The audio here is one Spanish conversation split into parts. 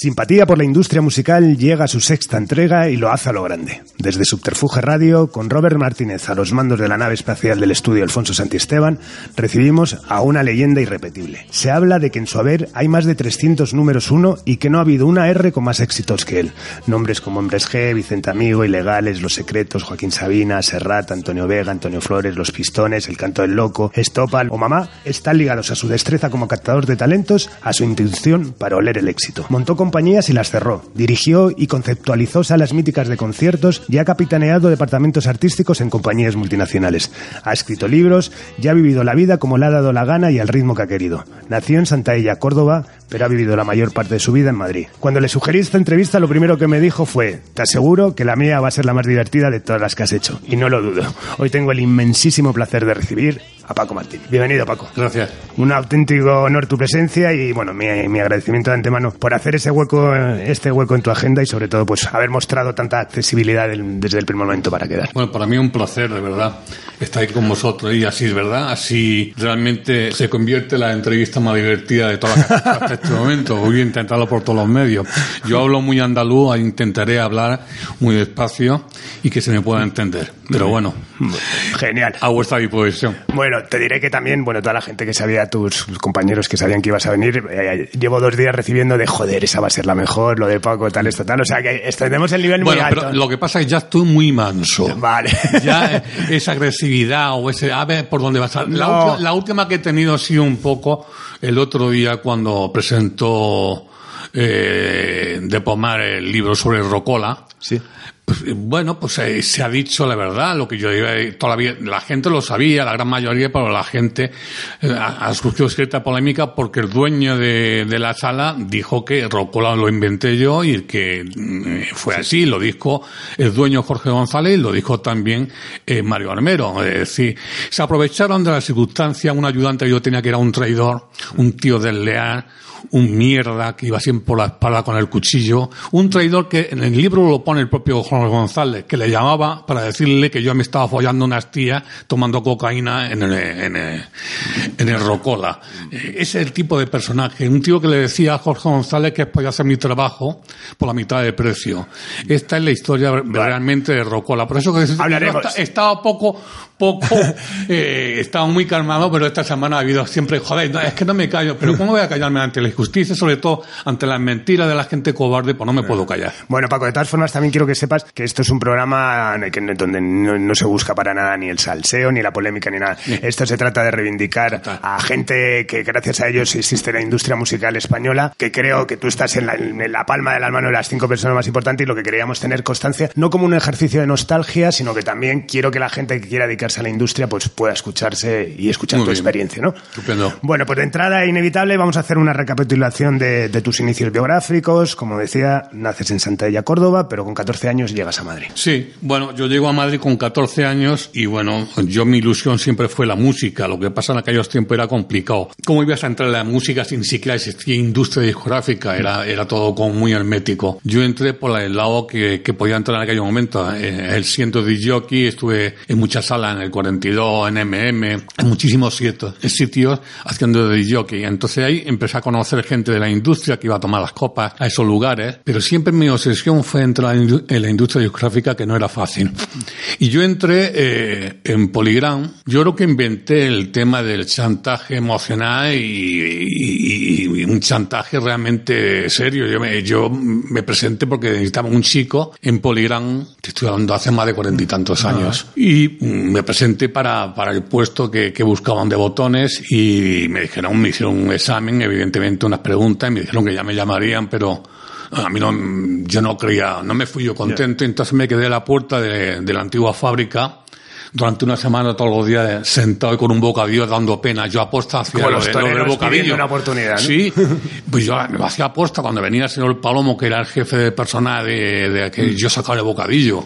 Simpatía por la industria musical llega a su sexta entrega y lo hace a lo grande. Desde Subterfuge Radio, con Robert Martínez a los mandos de la nave espacial del estudio Alfonso Santiesteban, recibimos a una leyenda irrepetible. Se habla de que en su haber hay más de 300 números uno y que no ha habido una R con más éxitos que él. Nombres como Hombres G, Vicente Amigo, Ilegales, Los Secretos, Joaquín Sabina, Serrat, Antonio Vega, Antonio Flores, Los Pistones, El Canto del Loco, Estopal o Mamá están ligados a su destreza como captador de talentos, a su intuición para oler el éxito. Montó compañías y las cerró. Dirigió y conceptualizó salas míticas de conciertos y ha capitaneado departamentos artísticos en compañías multinacionales. Ha escrito libros y ha vivido la vida como le ha dado la gana y al ritmo que ha querido. Nació en Santa Ella, Córdoba, pero ha vivido la mayor parte de su vida en Madrid. Cuando le sugerí esta entrevista, lo primero que me dijo fue, te aseguro que la mía va a ser la más divertida de todas las que has hecho. Y no lo dudo. Hoy tengo el inmensísimo placer de recibir a Paco Martín. Bienvenido, Paco. Gracias. Un auténtico honor tu presencia y, bueno, mi, mi agradecimiento de antemano por hacer ese hueco, este hueco en tu agenda y, sobre todo, pues haber mostrado tanta accesibilidad del- desde el primer momento para quedar. Bueno, para mí un placer, de verdad, estar aquí con vosotros y así es verdad, así realmente se convierte la entrevista más divertida de todas las hasta este momento. Voy a intentarlo por todos los medios. Yo hablo muy andaluz, intentaré hablar muy despacio y que se me pueda entender. Pero bueno, Genial. a vuestra disposición. Bueno, te diré que también, bueno, toda la gente que sabía, tus compañeros que sabían que ibas a venir, eh, llevo dos días recibiendo de joder, esa va a ser la mejor, lo de Paco, tal, esto, tal. O sea que extendemos el nivel Bueno, muy alto. pero lo que pasa es que ya estoy muy manso. Vale. ya eh, esa agresividad o ese a ver por dónde vas a la, No. última, la última que he tenido ha sido un poco el otro día cuando presentó eh, de Pomar el libro sobre Rocola Sí. Pues, eh, bueno, pues eh, se ha dicho la verdad, lo que yo iba todavía la gente lo sabía, la gran mayoría, pero la gente eh, ha, surgido cierta polémica porque el dueño de, la sala dijo que Rocola lo inventé yo y que mm, fue así, lo dijo el dueño Jorge González y lo dijo también eh, Mario Armero. Es decir, se aprovecharon de la circunstancia, un ayudante que yo tenía que era un traidor, un tío desleal, un mierda que iba siempre por la espalda con el cuchillo, un traidor que en el libro lo pone el propio Jorge González, que le llamaba para decirle que yo me estaba follando unas tías tomando cocaína en el, en el, en el Rocola. Eh, Ese es el tipo de personaje, un tío que le decía a Jorge González que podía hacer mi trabajo por la mitad de precio. Esta es la historia realmente de Rocola. Por eso que Hablaremos. estaba poco, poco, eh, estaba muy calmado, pero esta semana ha habido siempre, joder, no, es que no me callo, pero ¿cómo voy a callarme ante la injusticia, sobre todo ante las mentiras de la gente cobarde? Pues no me puedo callar. Bueno, Paco, de todas formas también quiero que sepas que esto es un programa donde no, no se busca para nada ni el salseo, ni la polémica, ni nada. Esto se trata de reivindicar a gente que gracias a ellos existe la industria musical española, que creo que tú estás en la, en la palma de la mano de las cinco personas más importantes y lo que queríamos tener constancia, no como un ejercicio de nostalgia, sino que también quiero que la gente que quiera dedicarse a la industria pues pueda escucharse y escuchar Muy tu bien. experiencia, ¿no? Estupendo. Bueno, pues de entrada inevitable vamos a hacer una recapitulación de, de tus inicios biográficos. Como decía, naces en Santa Ella, Córdoba, pero con 14 años llegas a Madrid. Sí, bueno, yo llego a Madrid con 14 años y bueno, yo mi ilusión siempre fue la música. Lo que pasa en aquellos tiempos era complicado. ¿Cómo ibas a entrar en la música si ni siquiera existía industria discográfica? Era, era todo como muy hermético. Yo entré por el lado que, que podía entrar en aquel momento. Eh, el siento de jockey, estuve en muchas salas, en el 42, en MM, en muchísimos sitios, sitios haciendo de jockey. Entonces ahí empecé a conocer gente de la industria que iba a tomar las copas a esos lugares, pero siempre mi obsesión fue entrar en la industria discográfica que no era fácil. Y yo entré eh, en Polygram, yo creo que inventé el tema del chantaje emocional y- y un chantaje realmente serio. Yo me, yo me presenté porque necesitaba un chico en Polygram, te estoy hablando hace más de cuarenta y tantos años, y me presenté para, para el puesto que, que buscaban de botones y me dijeron, me hicieron un examen, evidentemente unas preguntas, y me dijeron que ya me llamarían, pero a mí no, yo no creía, no me fui yo contento, entonces me quedé a la puerta de, de la antigua fábrica durante una semana todos los días sentado y con un bocadillo dando pena. Yo aposta hacia Como lo, los de- lo del bocadillo. una oportunidad, ¿no? Sí, pues yo lo hacía aposta cuando venía el señor Palomo, que era el jefe de personal de, de que yo sacaba el bocadillo.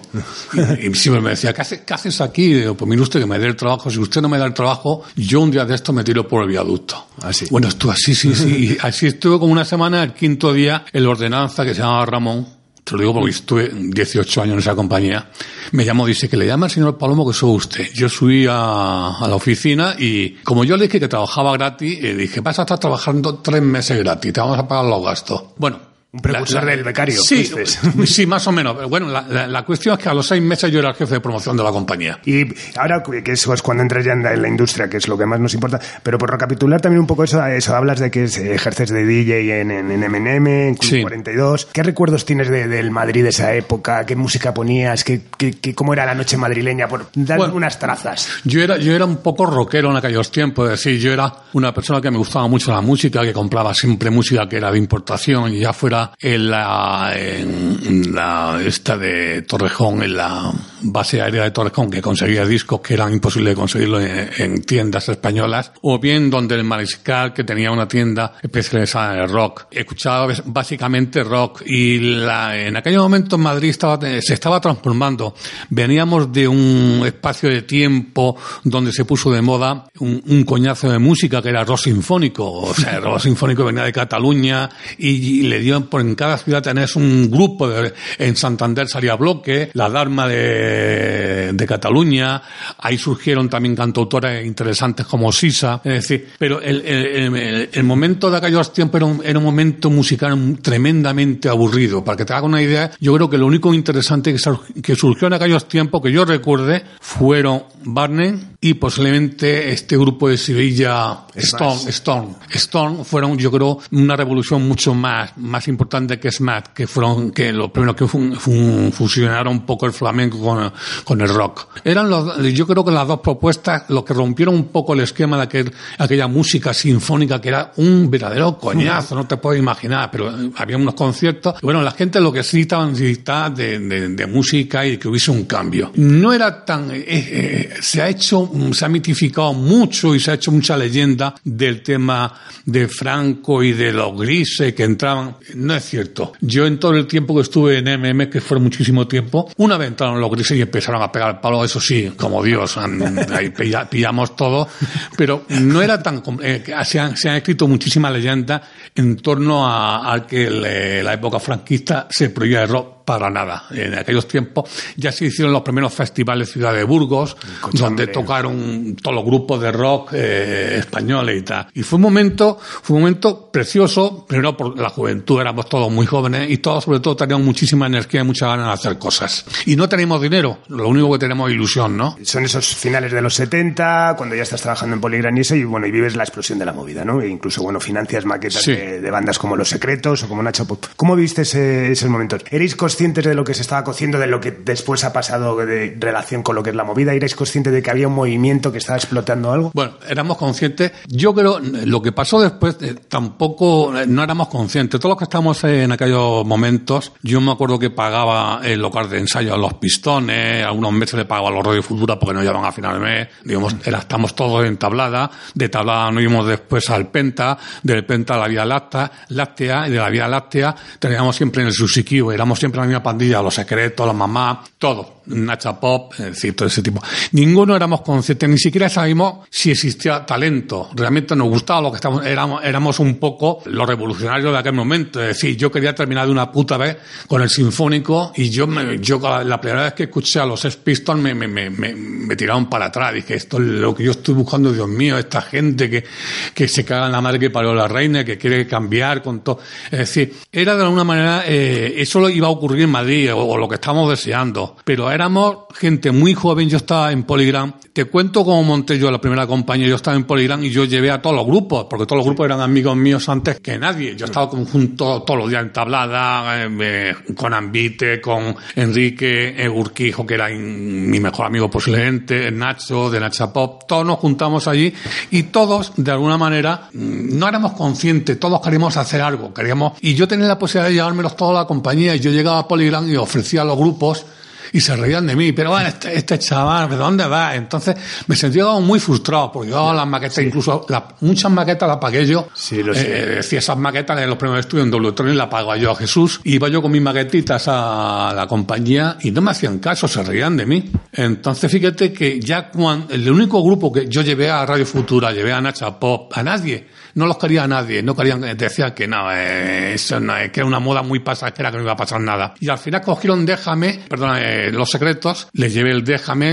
Y, y siempre me decía, ¿qué, hace- qué haces aquí? Y digo, pues mire usted que me dé el trabajo. Si usted no me da el trabajo, yo un día de esto me tiro por el viaducto. Así. Bueno, estuve así, sí, sí. Y así estuve como una semana, el quinto día, el ordenanza que se llamaba Ramón. Te lo digo porque estuve 18 años en esa compañía. Me llamó, dice que le llama al señor Palomo que soy usted. Yo subí a, a la oficina y como yo le dije que trabajaba gratis, eh, dije, vas a estar trabajando tres meses gratis, te vamos a pagar los gastos. Bueno, Un precursor del becario. Sí, sí, más o menos. Bueno, la, cuestión es que a los seis meses yo era el jefe de promoción de la compañía. Y ahora que eso es cuando entras ya en la, industria, que es lo que más nos importa, pero por recapitular también un poco eso, eso hablas de que ejerces de DJ en, en, en M&M, en Club 42. ¿Qué recuerdos tienes del Madrid de esa época? ¿Qué música ponías? ¿Qué, qué, cómo era la noche madrileña? Por dar unas trazas. Yo era, yo era un poco rockero en aquellos tiempos, es decir, yo era una persona que me gustaba mucho la música, que compraba siempre música que era de importación, y ya fuera en la, en la esta de Torrejón, en la base aérea de Torrejón, que conseguía discos que eran imposibles de conseguirlo en, tiendas españolas, o bien donde el Mariscal, que tenía una tienda especializada en el rock. Escuchaba básicamente rock y la, en aquel momento en Madrid estaba, se estaba transformando. Veníamos de un espacio de tiempo donde se puso de moda un, un coñazo de música que era rock sinfónico. O sea, el rock sinfónico venía de Cataluña y, le dio por en cada ciudad tenés un grupo de, en Santander salía Bloque, la Dharma de, de Cataluña, ahí surgieron también cantautores interesantes como Sisa, es decir, pero el, el, el, momento de aquellos tiempos era un, era un, momento musical tremendamente aburrido. Para que te haga una idea, yo creo que lo único interesante que, que surgió en aquellos tiempos que yo recuerde fueron Barney y posiblemente este grupo de Sevilla, Stone, Stone. Stone fueron, yo creo, una revolución mucho más, más importante que SMAT, que fueron que los primeros que fusionaron un poco el flamenco con, con, el rock. Eran los, yo creo que las dos propuestas lo que rompieron un poco el esquema de aquel, aquella música sinfónica que era un verdadero coñazo, no te puedes imaginar, pero había unos conciertos. bueno, la gente lo que sí estaba de, de, de, música y que hubiese un cambio. No era tan, eh, eh, se ha hecho, se ha mitificado mucho y se ha hecho mucha leyenda del tema de Franco y de los grises que entraban. No es cierto. Yo en todo el tiempo que estuve en MM, que fue muchísimo tiempo, una vez entraron los grises y empezaron a pegar el palo, eso sí, como Dios, ahí pillamos todo, pero no era tan... Eh, se, han, se, han, escrito muchísimas leyendas en torno a, que la época franquista se prohibía el rock para nada. En aquellos tiempos ya se hicieron los primeros festivales Ciudad de Burgos, donde tocaron todos los grupos de rock eh, españoles y tal. Y fue un momento, fue un momento precioso, primero por la juventud, éramos todos muy jóvenes y todos sobre todo teníamos muchísima energía y muchas ganas de hacer cosas. Y no tenemos dinero, lo único que tenemos es ilusión, ¿no? Son esos finales de los 70, cuando ya estás trabajando en Poligran y bueno, y vives la explosión de la movida, ¿no? E incluso, bueno, financias maquetas de, bandas como Los Secretos o como Nacho Pop. ¿Cómo viste ese, ese momento? ¿Erais conscientes de lo que se estaba cociendo, de lo que después ha pasado de relación con lo que es la movida? ¿Erais conscientes de que había un movimiento que estaba explotando algo? Bueno, éramos conscientes. Yo creo, lo que pasó después, eh, tampoco, eh, no éramos conscientes. Todos los que estamos en aquellos momentos, yo me acuerdo que pagaba el local de ensayo a los pistones, algunos meses le pagaba a los Radio Futura porque no llevaban a final de mes. Digamos, era, estamos todos en tablada. De tablada nos íbamos después al Penta, del Penta a la Vía Láctea, láctea y de la Vía Láctea teníamos siempre en el Susiquio, éramos siempre la misma pandilla los secretos, la mamá, todo. Nacha Pop, es decir, todo ese tipo. Ninguno éramos conscientes, ni siquiera sabíamos si existía talento. Realmente nos gustaba lo que estábamos, éramos, éramos un poco los revolucionarios de aquel momento. Es decir, yo quería terminar de una puta vez con el sinfónico y yo, me, yo la primera vez que escuché a los Sex Pistols me, me, me, me, tiraron para atrás. Dije, esto es lo que yo estoy buscando, Dios mío, esta gente que, que se caga en la madre que parió la reina, que quiere cambiar con todo. Es decir, era de alguna manera, eh, eso lo iba a ocurrir en Madrid o, o lo que estamos deseando. Pero éramos gente muy joven, yo estaba en Poligram. Te cuento cómo monté yo la primera compañía, yo estaba en Poligram y yo llevé a todos los grupos, porque todos los grupos eran amigos míos antes que nadie. Yo estaba junto todos los días en tablada, eh, con Ambite, con Enrique eh, Urquijo, que era mi mejor amigo posiblemente, Nacho, de Nacha Pop, todos nos juntamos allí y todos, de alguna manera, mm, no éramos conscientes, todos queríamos hacer algo, queríamos, y yo tenía la posibilidad de llevármelos toda la compañía y yo llegaba a Poligram y ofrecía a los grupos y se reían de mí. Pero bueno, este, este chaval, ¿de dónde va? Entonces me sentía muy frustrado porque yo las maquetas, incluso muchas maquetas las pagué yo. Sí, lo sé. Eh, decía, esas maquetas en los primeros estudios en W las pago yo a Jesús. Iba yo con mis maquetitas a la compañía y no me hacían caso, se reían de mí. Entonces fíjate que ya cuando, el único grupo que yo llevé a Radio Futura, llevé a Nacha Pop, a nadie no los quería nadie, no querían, decían que no, eh, eso no, que era una moda muy pasajera, que no iba a pasar nada. Y al final cogieron Déjame, perdón, eh, Los Secretos, les llevé el Déjame,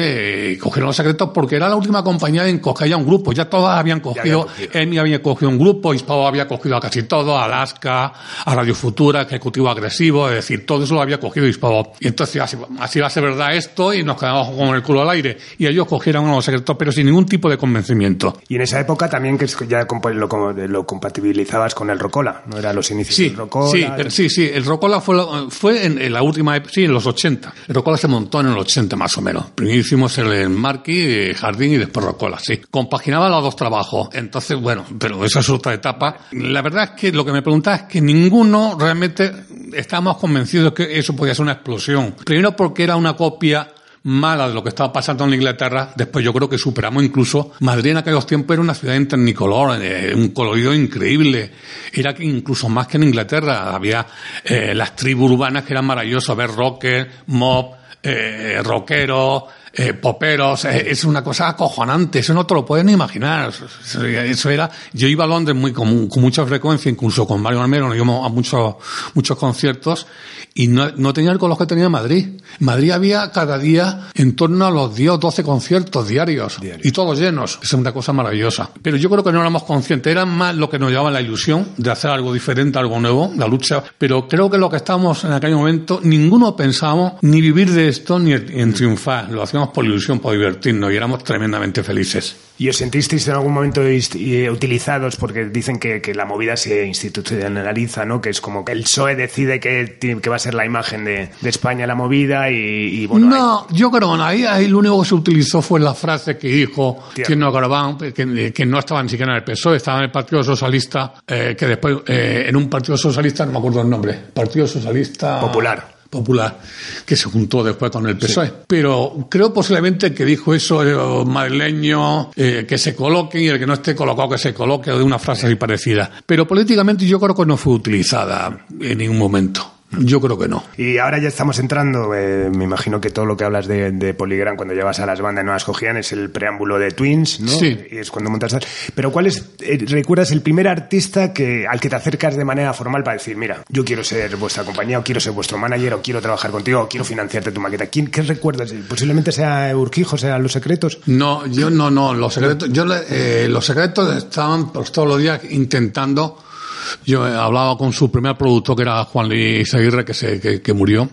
eh, cogieron Los Secretos porque era la última compañía en coger ya un grupo, ya todas habían cogido, Emi había cogido un grupo, Hispavo había cogido a casi todo, Alaska, a Radio Futura, Ejecutivo Agresivo, es decir, todo eso lo había cogido Hispavo. Y entonces así, así va a ser verdad esto y nos quedamos con el culo al aire. Y ellos cogieron a Los Secretos, pero sin ningún tipo de convencimiento. Y en esa época también que ya lo, lo compatibilizabas con el Rocola, ¿no? Era los inicios sí, del Rocola. Sí, sí, sí, el Rocola fue, fue en, la última, sí, en los 80. El Rocola se montó en el 80 más o menos. Primero hicimos el, Marquis, eh, Jardín y después Rocola, sí. Compaginaba los dos trabajos. Entonces, bueno, pero esa es otra etapa. La verdad es que lo que me preguntaba es que ninguno realmente estábamos convencidos que eso podía ser una explosión. Primero porque era una copia mala de lo que estaba pasando en Inglaterra, después yo creo que superamos incluso, Madrid en aquellos tiempos era una ciudad en tecnicolor, eh, un colorido increíble, era incluso más que en Inglaterra, había eh, las tribus urbanas que eran maravillosas, ver rocker, mob, eh, rockeros, eh, poperos, eh, es una cosa acojonante, eso no te lo pueden imaginar. Eso, era, yo iba a Londres muy con, mucha frecuencia, incluso con Mario Almero, nos íbamos a muchos, muchos conciertos y no, no tenía el los que tenía Madrid. En Madrid había cada día en torno a los 10 o 12 conciertos diarios, y todos llenos. Es una cosa maravillosa. Pero yo creo que no éramos conscientes, era más lo que nos llevaba la ilusión de hacer algo diferente, algo nuevo, la lucha. Pero creo que lo que estábamos en aquel momento, ninguno pensábamos ni vivir de esto ni en triunfar. Lo hacíamos por ilusión, por divertirnos y éramos tremendamente felices. ¿Y os sentisteis en algún momento utilizados? Porque dicen que, la movida se institucionaliza, ¿no? Que es como que el PSOE decide que, que va a ser la imagen de, España la movida y, bueno... No, yo creo que ahí, ahí lo único que se utilizó fue la frase que dijo que no, que, que no estaba ni siquiera en el PSOE, estaba en el Partido Socialista, eh, que después eh, en un Partido Socialista, no me acuerdo el nombre, Partido Socialista... Popular Popular, que se juntó después con el PSOE. Pero creo posiblemente que dijo eso el madrileño, eh, que se coloque y el que no esté colocado que se coloque, de una frase así parecida. Pero políticamente yo creo que no fue utilizada en ningún momento. Yo creo que no. Y ahora ya estamos entrando, eh, me imagino que todo lo que hablas de, de Polygram cuando llevas a las bandas no las cogían es el preámbulo de Twins, ¿no? Sí. Y es cuando montas. Pero ¿cuál es, eh, recuerdas el primer artista que, al que te acercas de manera formal para decir, mira, yo quiero ser vuestra compañía, o quiero ser vuestro manager, o quiero trabajar contigo, o quiero financiarte tu maqueta? ¿Quién, ¿Qué recuerdas? Posiblemente sea Urquijo, sea Los Secretos. No, yo no, no. Los Secretos, yo, eh, Los Secretos estaban pues, todos los días intentando yo hablaba con su primer productor, que era Juan Luis Aguirre, que, se, que, que murió.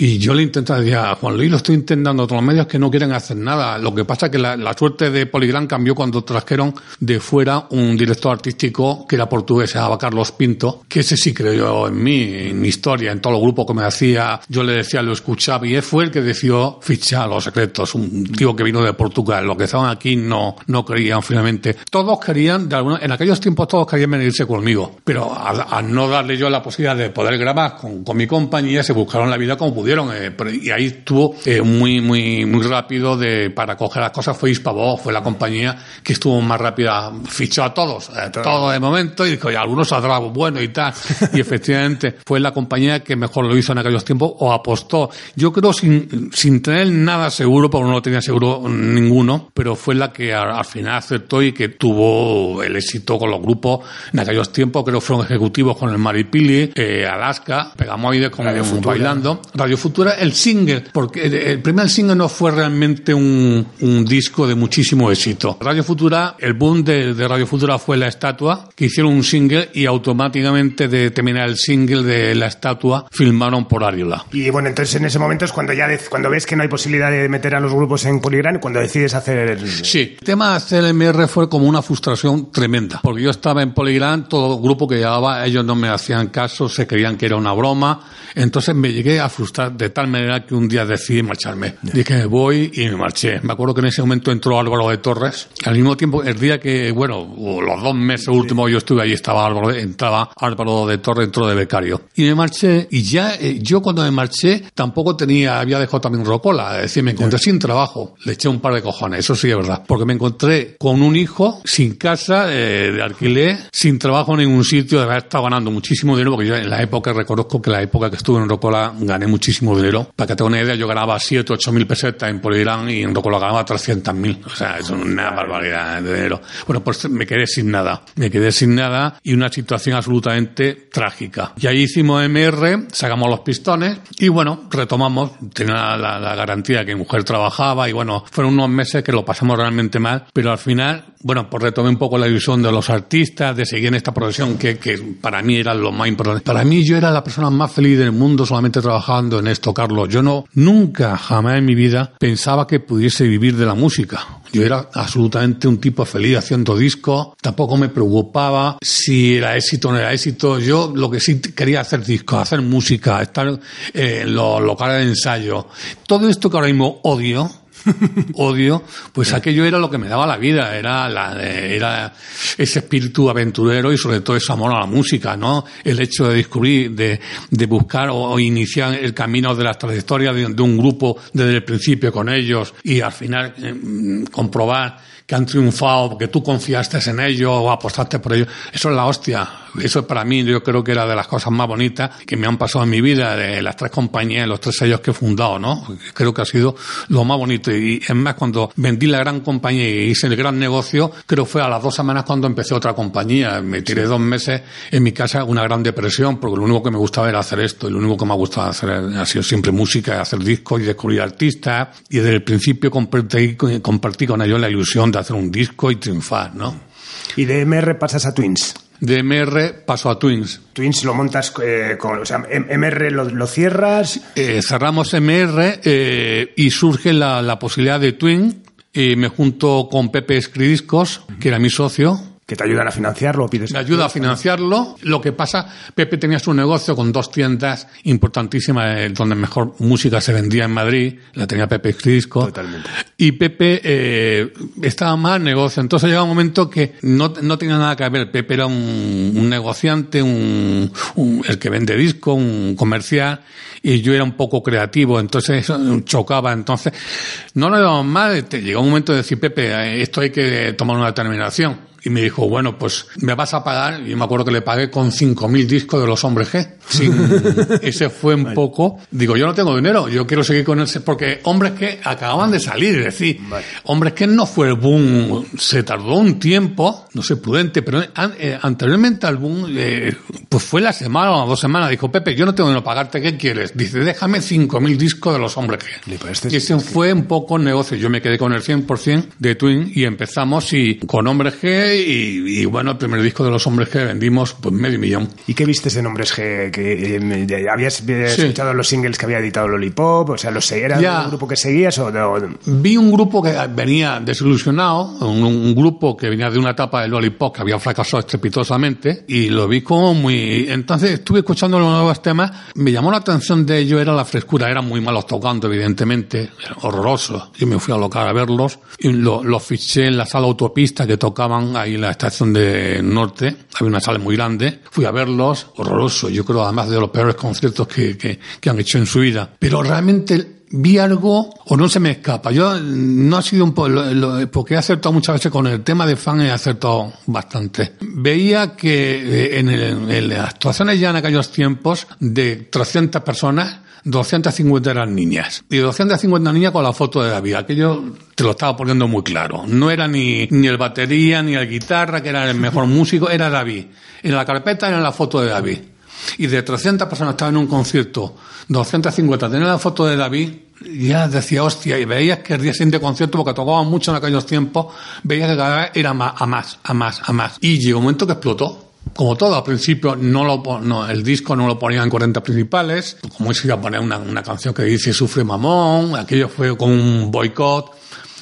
Y yo le intento decir a Juan Luis, lo estoy intentando otros medios que no quieren hacer nada. Lo que pasa es que la, suerte de Poligram cambió cuando trajeron de fuera un director artístico que era portugués, se llamaba Carlos Pinto, que ese sí creyó en mí, en mi historia, en todos los grupos que me hacía. Yo le decía, lo escuchaba y él fue el que decidió fichar a los secretos. Un tío que vino de Portugal. Los que estaban aquí no, no creían finalmente. Todos querían, de alguna, en aquellos tiempos todos querían venirse conmigo. Pero al, no darle yo la posibilidad de poder grabar con, con mi compañía, se buscaron la vida como pudieron eh, y ahí estuvo eh, muy, muy, muy rápido de, para coger las cosas. Fue Hispavox, fue la compañía que estuvo más rápida, fichó a todos, eh, todo de momento, y dijo, y algunos saldrá bueno y tal. y efectivamente fue la compañía que mejor lo hizo en aquellos tiempos o apostó. Yo creo sin, sin tener nada seguro, porque no tenía seguro ninguno, pero fue la que al, final aceptó y que tuvo el éxito con los grupos en aquellos tiempos, creo que fueron ejecutivos con el Maripili, Alaska, Pegamoide con Radio Bailando, Radio Futura, el single, porque el primer single no fue realmente un, un disco de muchísimo éxito. Radio Futura, el boom de, de, Radio Futura fue la estatua, que hicieron un single y automáticamente de terminar el single de la estatua filmaron por Ariola. Y bueno, entonces en ese momento es cuando ya cuando ves que no hay posibilidad de meter a los grupos en Polygram, cuando decides hacer el... Sí, el tema de CLMR fue como una frustración tremenda, porque yo estaba en Polygram, todo grupo que llevaba, ellos no me hacían caso, se creían que era una broma, entonces me llegué a frustrar de tal manera que un día decidí marcharme. Dije, voy y me marché. Me acuerdo que en ese momento entró Álvaro de Torres. Al mismo tiempo, el día que, bueno, los dos meses últimos yo estuve allí, estaba Álvaro, entraba Álvaro de Torres, entró de becario. Y me marché, y ya, eh, yo cuando me marché, tampoco tenía, había dejado también Rocola. Es decir, me encontré sin trabajo. Le eché un par de cojones, eso sí es verdad. Porque me encontré con un hijo, sin casa, eh, de alquiler, sin trabajo en ningún sitio, de haber estado ganando muchísimo dinero, porque yo en la época, reconozco que la época que estuve en Rocola gané muchísimo muchísimo dinero. Para que tenga una idea, yo ganaba 7, 8 mil pesetas en Polirán y en Rocolo ganaba 300 mil. O sea, es una barbaridad de dinero. Bueno, pues me quedé sin nada. Me quedé sin nada y una situación absolutamente trágica. Y ahí hicimos MR, sacamos los pistones y bueno, retomamos. Tenía la, la garantía que mi mujer trabajaba y bueno, fueron unos meses que lo pasamos realmente mal, pero al final, bueno, pues retomé un poco la ilusión de los artistas, de seguir en esta profesión que, que para mí era lo más importante. Para mí yo era la persona más feliz del mundo solamente trabajando en esto, Carlos. Yo no, nunca, jamás en mi vida pensaba que pudiese vivir de la música. Yo era absolutamente un tipo feliz haciendo discos, tampoco me preocupaba si era éxito o no era éxito. Yo lo que sí quería hacer discos, hacer música, estar en los locales de ensayo. Todo esto que ahora mismo odio, odio, pues aquello era lo que me daba la vida, era, la, era ese espíritu aventurero y sobre todo ese amor a la música, ¿no? El hecho de descubrir, de, de buscar o, iniciar el camino de la trayectoria de, un grupo desde el principio con ellos y al final eh, comprobar que han triunfado, que tú confiaste en ellos o apostaste por ellos. Eso es la hostia. Eso para mí yo creo que era de las cosas más bonitas que me han pasado en mi vida, de las tres compañías, los tres sellos que he fundado, ¿no? Creo que ha sido lo más bonito. Y es más, cuando vendí la gran compañía y hice el gran negocio, creo que fue a las dos semanas cuando empecé otra compañía. Me tiré dos meses en mi casa una gran depresión, porque lo único que me gustaba era hacer esto, y lo único que me ha gustado hacer ha sido siempre música, hacer discos y descubrir artistas. Y desde el principio compartí, compartí con ellos la ilusión de hacer un disco y triunfar, ¿no? Y de MR pasas a Twins. De MR paso a Twins. Twins lo montas eh, con, o sea, MR lo, lo cierras. Eh, cerramos MR eh, y surge la, la, posibilidad de Twin. Y me junto con Pepe Escridiscos, que era mi socio, que te ayudan a financiarlo o pides. Me ayuda a financiarlo. Lo que pasa, Pepe tenía su negocio con dos tiendas importantísimas eh, donde mejor música se vendía en Madrid. La tenía Pepe Disco. Totalmente. Y Pepe eh, estaba más en negocio. Entonces llegaba un momento que no, no tenía nada que ver. Pepe era un, un negociante, un, un, el que vende disco, un comercial. Y yo era un poco creativo. Entonces eso chocaba. Entonces no lo íbamos mal. Llegó un momento de decir, Pepe, eh, esto hay que tomar una determinación y me dijo, bueno, pues me vas a pagar, y me acuerdo que le pagué con 5.000 discos de los hombres G. Ese fue un vale. poco, digo, yo no tengo dinero, yo quiero seguir con ese, porque hombres que acababan de salir, es decir, vale. hombres que no fue el boom, se tardó un tiempo, no sé, prudente, pero eh, anteriormente al boom, eh, pues fue la semana o dos semanas, dijo, Pepe, yo no tengo dinero pagarte, ¿qué quieres? Dice, déjame 5.000 discos de los hombres G. Este y ese fue un poco negocio, yo me quedé con el 100% de Twin y empezamos y con hombres G y, y, bueno, el primer disco de los hombres G vendimos pues medio millón. ¿Y qué viste en hombres G? ¿Que, eh, ¿Habías sí. escuchado los singles que había editado Lollipop? O sea, ¿los ¿era ya. un grupo que seguías o no? Vi un grupo que venía desilusionado, un, un, grupo que venía de una etapa de Lollipop que había fracasado estrepitosamente y lo vi como muy... Entonces estuve escuchando los nuevos temas, me llamó la atención de ello era la frescura, eran muy malos tocando evidentemente, horrorosos. Yo me fui a local a verlos y los lo fiché en la sala autopista que tocaban ahí en la estación de Norte, había una sala muy grande, fui a verlos, horroroso, yo creo además de los peores conciertos que, que, que han hecho en su vida. Pero realmente vi algo o no se me escapa. Yo no ha sido un poco, porque he acertado muchas veces con el tema de fan, he acertado bastante. Veía que en, el, en las actuaciones ya en aquellos tiempos de 300 personas, 250 eran niñas. Y 250 niñas con la foto de David. Aquello te lo estaba poniendo muy claro. No era ni, ni el batería, ni el guitarra, que era el mejor músico, era David. En la carpeta era la foto de David. Y de 300 personas estaban en un concierto, 250 tenían la foto de David, ya decía, hostia, y veías que el día siguiente concierto, porque tocaban mucho en aquellos tiempos, veías que cada vez era más, a más, a más, a más. Y llegó un momento que explotó como todo, al principio no lo, no, el disco no lo ponían en 40 principales, como se iba a poner una, una canción que dice Sufre Mamón, aquello fue como un boicot.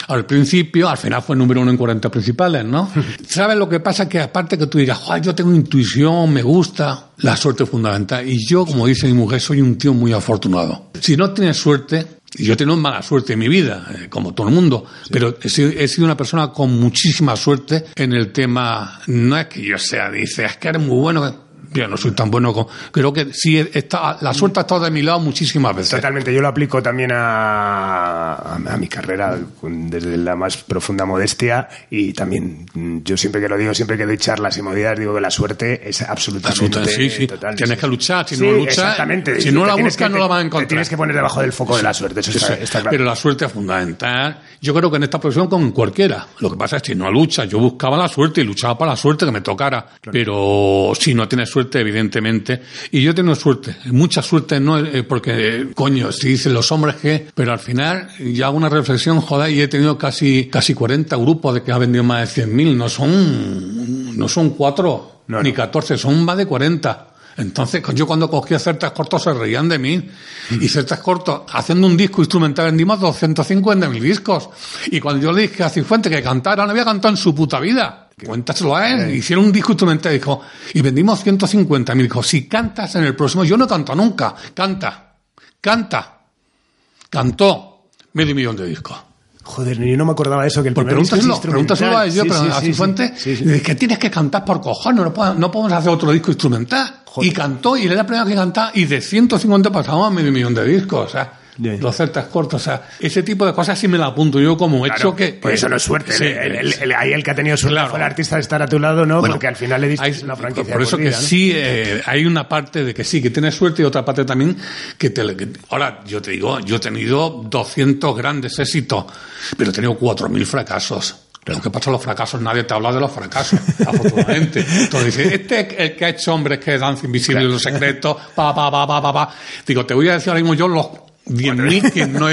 Al principio, al final fue número uno en 40 principales, ¿no? ¿Sabes lo que pasa? Que aparte que tú digas, yo tengo intuición, me gusta, la suerte es fundamental. Y yo, como dice mi mujer, soy un tío muy afortunado. Si no tienes suerte, yo he tenido mala suerte en mi vida, eh, como todo el mundo, sí. pero he sido, he sido, una persona con muchísima suerte en el tema, no es que yo sea, dice, es que eres muy bueno, yo no soy tan bueno con... Creo que sí, está, la suerte ha estado de mi lado muchísimas veces. Totalmente, yo lo aplico también a, a, mi carrera desde la más profunda modestia y también yo siempre que lo digo, siempre que doy charlas y movidas, digo que la suerte es absolutamente sí, sí. Tienes que luchar, si no luchas, si no la buscas no la vas a encontrar. tienes que poner debajo del foco de la suerte, eso está, claro. Pero la suerte es fundamental. Yo creo que en esta profesión con cualquiera. Lo que pasa es que no luchas, yo buscaba la suerte y luchaba para la suerte que me tocara. Pero si no tienes suerte, evidentemente. Y yo tengo suerte, mucha suerte, no eh, porque, coño, si dicen los hombres que, pero al final ya hago una reflexión, joder, y he tenido casi, casi 40 grupos de que ha vendido más de 100.000, no son, no son cuatro, ni 14, son más de 40. Entonces, yo cuando cogía Certas Cortos se reían de mí. Y Certas Cortos, haciendo un disco instrumental, vendimos 250.000 discos. Y cuando yo le dije a Cifuente que cantara, no había cantado en su puta vida. Cuéntaselo a él. Hicieron un disco instrumental y dijo, y vendimos 150.000. Dijo, si cantas en el próximo, yo no canto nunca. Canta. Canta. Cantó medio millón de discos. Joder, yo no me acordaba de eso, que el pues pregúntaselo, pregúntaselo a ellos, pero a Cifuente, que tienes que cantar por cojones, no, podemos, no podemos hacer otro disco instrumental. Y cantó, y era la primera que cantaba, y de 150 pasamos a medio millón de discos, o sea, los celtas cortos, o sea, ese tipo de cosas sí me la apunto yo como hecho que, Pues eso no es suerte. el, ahí el que ha tenido suerte fue el artista de estar a tu lado, ¿no? Porque al final le diste una franquicia. Por eso que sí, eh, hay una parte de que sí, que tienes suerte y otra parte también que te. ahora, yo te digo, yo he tenido 200 grandes éxitos, pero he tenido 4.000 fracasos. Lo que pasa los fracasos, nadie te habla de los fracasos, afortunadamente. Entonces dice, este es el que ha hecho hombres que danza invisible y los secretos, pa, pa, pa, pa, pa, pa. Digo, te voy a decir ahora mismo yo los 10.000 que no,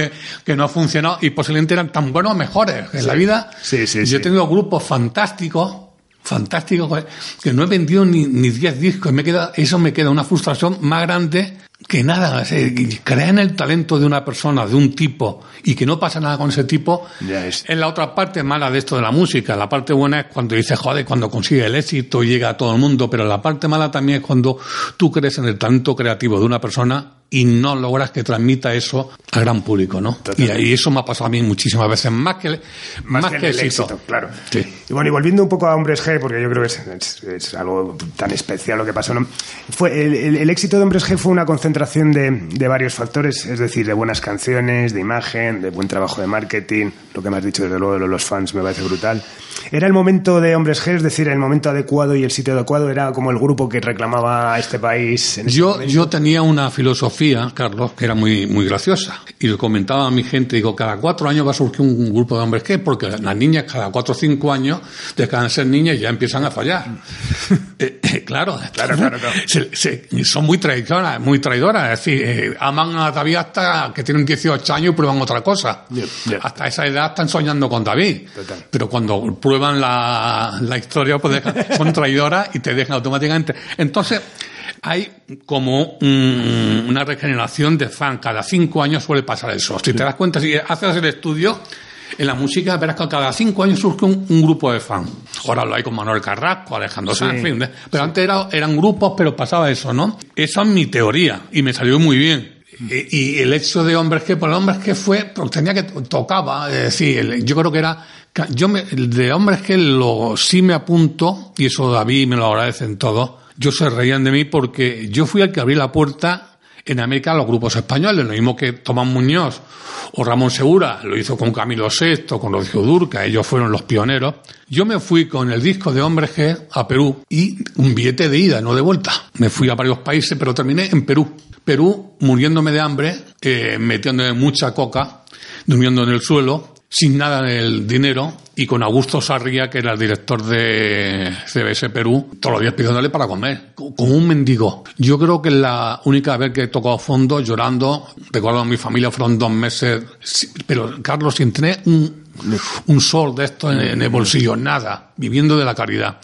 que no ha funcionado y posiblemente eran tan buenos o mejores en la vida. Sí, sí, yo he tenido grupos fantásticos, fantásticos, que no he vendido ni, ni 10 discos. Me queda, eso me queda una frustración más grande que nada, creer en el talento de una persona, de un tipo, y que no pasa nada con ese tipo, es. la otra parte mala de esto de la música. La parte buena es cuando dices, joder, cuando consigue el éxito y llega a todo el mundo, pero la parte mala también es cuando tú crees en el talento creativo de una persona y no logras que transmita eso al gran público, ¿no? Y, y, eso me ha pasado a mí muchísimas veces, más que, más, que, el éxito. Claro. Y bueno, y volviendo un poco a Hombres G, porque yo creo que es, algo tan especial lo que pasó, ¿no? Fue, el, éxito de Hombres G fue una concentración de, de, varios factores, es decir, de buenas canciones, de imagen, de buen trabajo de marketing, lo que me has dicho desde luego de los fans me parece brutal. Era el momento de Hombres G, es decir, el momento adecuado y el sitio adecuado, era como el grupo que reclamaba a este país. En yo, yo tenía una filosofía, Carlos, que era muy, muy graciosa. Y lo comentaba a mi gente, digo, cada cuatro años va a surgir un grupo de hombres G, porque las niñas cada cuatro o cinco años dejan de ser niñas y ya empiezan a fallar. Eh, eh, claro, claro, claro, son muy traidoras, muy traidoras. Es decir, eh, aman a David hasta que tienen 18 años y prueban otra cosa. Hasta esa edad están soñando con David. Pero cuando prueban la, la historia, pues son traidoras y te dejan automáticamente. Entonces, hay como una regeneración de fan. Cada cinco años suele pasar eso. Si te das cuenta, si haces el estudio, en la música verás que cada cinco años surge un, grupo de fan. Ahora lo hay con Manuel Carrasco, Alejandro Sanz, pero antes eran grupos, pero pasaba eso, ¿no? Esa es mi teoría y me salió muy bien. Y, el hecho de hombres que, por hombres que fue, porque tenía que tocaba, es decir, yo creo que era, yo me, de hombres que lo sí me apunto, y eso David me lo agradecen todos, yo se reían de mí porque yo fui el que abrí la puerta en América a los grupos españoles, lo mismo que Tomás Muñoz o Ramón Segura, lo hizo con Camilo VI, con Rocío Durca, ellos fueron los pioneros. Yo me fui con el disco de Hombres G a Perú y un billete de ida, no de vuelta. Me fui a varios países, pero terminé en Perú. Perú, muriéndome de hambre, eh, metiéndome mucha coca, durmiendo en el suelo, sin nada en el dinero, y con Augusto Sarria, que era el director de CBS Perú, todos los días pidiéndole para comer, como un mendigo. Yo creo que la única vez que he tocado fondo llorando, recuerdo a mi familia, fueron dos meses, pero Carlos, sin tener un un sol de esto en, el bolsillo, nada, viviendo de la caridad.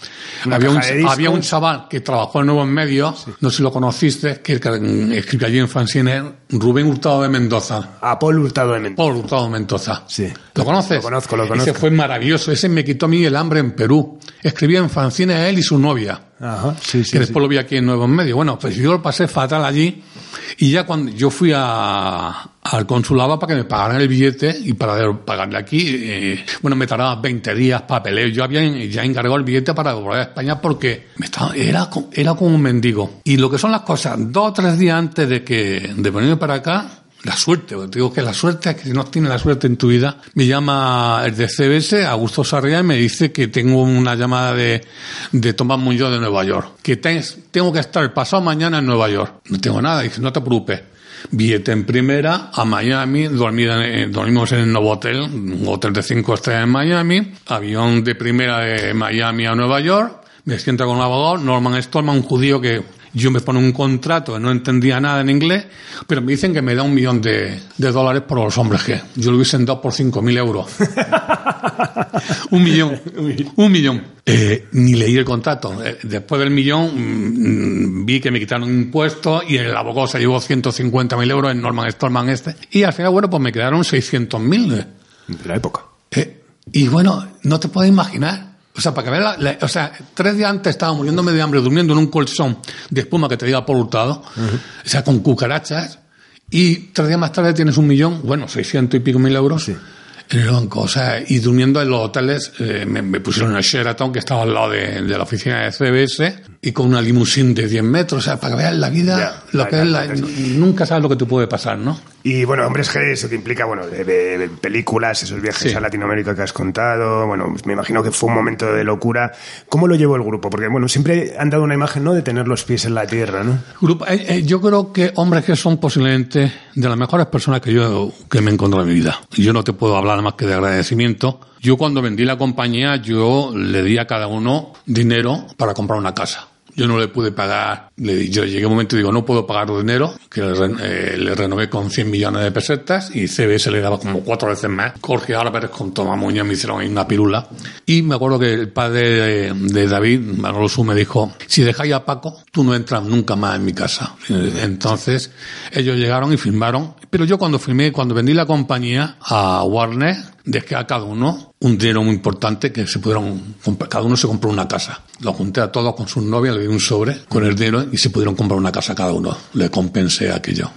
Había un, había un, chaval que trabajó en Nuevos Medios, no sé si lo conociste, que, escribió allí en Fanzine, Rubén Hurtado de Mendoza. A Paul Hurtado de Mendoza. Paul Hurtado de Mendoza. Sí. ¿Lo conoces? Lo conozco, lo conozco. Ese fue maravilloso, ese me quitó a mí el hambre en Perú. Escribía en Fanzine a él y su novia. Ajá, sí, sí, que después lo vi aquí en Nuevos Medios. Bueno, pues yo lo pasé fatal allí y ya cuando yo fui a, al consulado para que me pagaran el billete y para pagarle aquí. Eh, bueno, me tardaba 20 días papeleo. Yo había ya encargado el billete para volver a España porque me estaba, era, era como un mendigo. Y lo que son las cosas, dos o tres días antes de que de venirme para acá, la suerte, te digo que la suerte es que si no tienes la suerte en tu vida, me llama el de CBS, Augusto Sarria, y me dice que tengo una llamada de, de Tomás Muñoz de Nueva York, que tengo que estar el pasado mañana en Nueva York. No tengo nada, dice, no te preocupes. Billete en primera a Miami, dormimos en el nuevo hotel, un hotel de cinco estrellas en Miami, avión de primera de Miami a Nueva York, me siento con un abogado, Norman Stallman, un judío que yo me pongo un contrato, no entendía nada en inglés, pero me dicen que me da un millón de, dólares por los hombres G. Yo lo hubiesen dado por cinco mil euros. un millón. un millón. Eh, ni leí el contrato. Eh, después del millón mm, vi que me quitaron impuestos y el abogado se llevó 150 mil euros en Norman Stallman este. Y al final, bueno, pues me quedaron 600 mil. De la época. Eh, y bueno, no te puedes imaginar o sea, para que veas, o sea, tres días antes estaba muriéndome de hambre durmiendo en un colchón de espuma que te diga por hurtado, o sea, con cucarachas, y tres días más tarde tienes un millón, bueno, seiscientos y pico mil euros. en el banco, o sea, y durmiendo en los hoteles, eh, me, pusieron en el Sheraton, que estaba al lado de, la oficina de CBS, y con una limusín de 10 metros, o sea, para que veas la vida, lo que es la, nunca sabes lo que te puede pasar, ¿no? Y bueno, Hombres G, eso que implica, bueno, de, películas, esos viajes a Latinoamérica que has contado, bueno, me imagino que fue un momento de locura. ¿Cómo lo llevó el grupo? Porque, bueno, siempre han dado una imagen, ¿no?, de tener los pies en la tierra, ¿no? Grupo, eh, eh, yo creo que Hombres G son posiblemente de las mejores personas que yo que me he encontrado en mi vida. Yo no te puedo hablar más que de agradecimiento. Yo cuando vendí la compañía, yo le di a cada uno dinero para comprar una casa. Yo no le pude pagar, le, yo llegué a un momento y digo, no puedo pagar dinero, que le, eh, le, renové con 100 millones de pesetas y CBS le daba como cuatro veces más. Jorge Álvarez con Tomás Muñoz me hicieron ahí una pirula. Y me acuerdo que el padre de, David, Manolo Su, me dijo, si dejáis a Paco, tú no entras nunca más en mi casa. Entonces, ellos llegaron y firmaron. Pero yo cuando firmé, cuando vendí la compañía a Warner, dejé a cada uno un dinero muy importante que se pudieron cada uno se compró una casa. Lo junté a todos con sus novias, le di un sobre con el dinero y se pudieron comprar una casa cada uno. Le compensé aquello.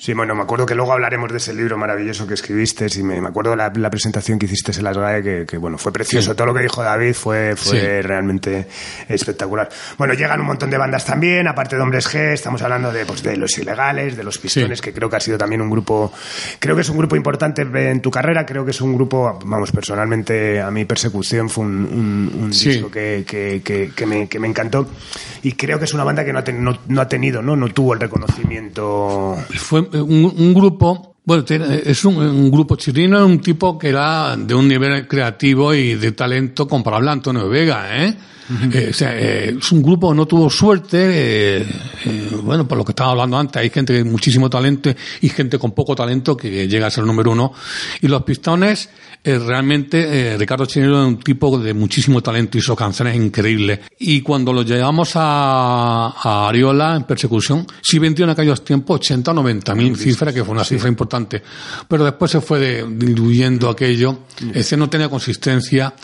Sí, bueno, me acuerdo que luego hablaremos de ese libro maravilloso que escribiste y me, me acuerdo la, la presentación que hiciste en las GAE, que, bueno, fue precioso. Todo lo que dijo David fue, fue realmente espectacular. Bueno, llegan un montón de bandas también, aparte de Hombres G, estamos hablando de, pues, de los ilegales, de los pistones, que creo que ha sido también un grupo, creo que es un grupo importante en tu carrera, creo que es un grupo, vamos, personalmente a mi persecución fue un, un, disco que, que, que, me, que me encantó y creo que es una banda que no ha, no, ha tenido, ¿no? No tuvo el reconocimiento. Fue un, grupo bueno, es un, grupo chileno, un tipo que era de un nivel creativo y de talento comparable a Antonio Vega, ¿eh? eh o sea, eh, es un grupo que no tuvo suerte, eh, bueno, por lo que estaba hablando antes, hay gente con muchísimo talento y gente con poco talento que llega a ser número uno. Y los pistones, eh, realmente eh, Ricardo Chinero es un tipo de muchísimo talento, hizo canciones increíbles. Y cuando lo llevamos a, a Ariola en persecución, sí vendió en aquellos tiempos 80 o 90 mil cifras, que fue una cifra importante. Pero después se fue diluyendo aquello, ese no tenía consistencia.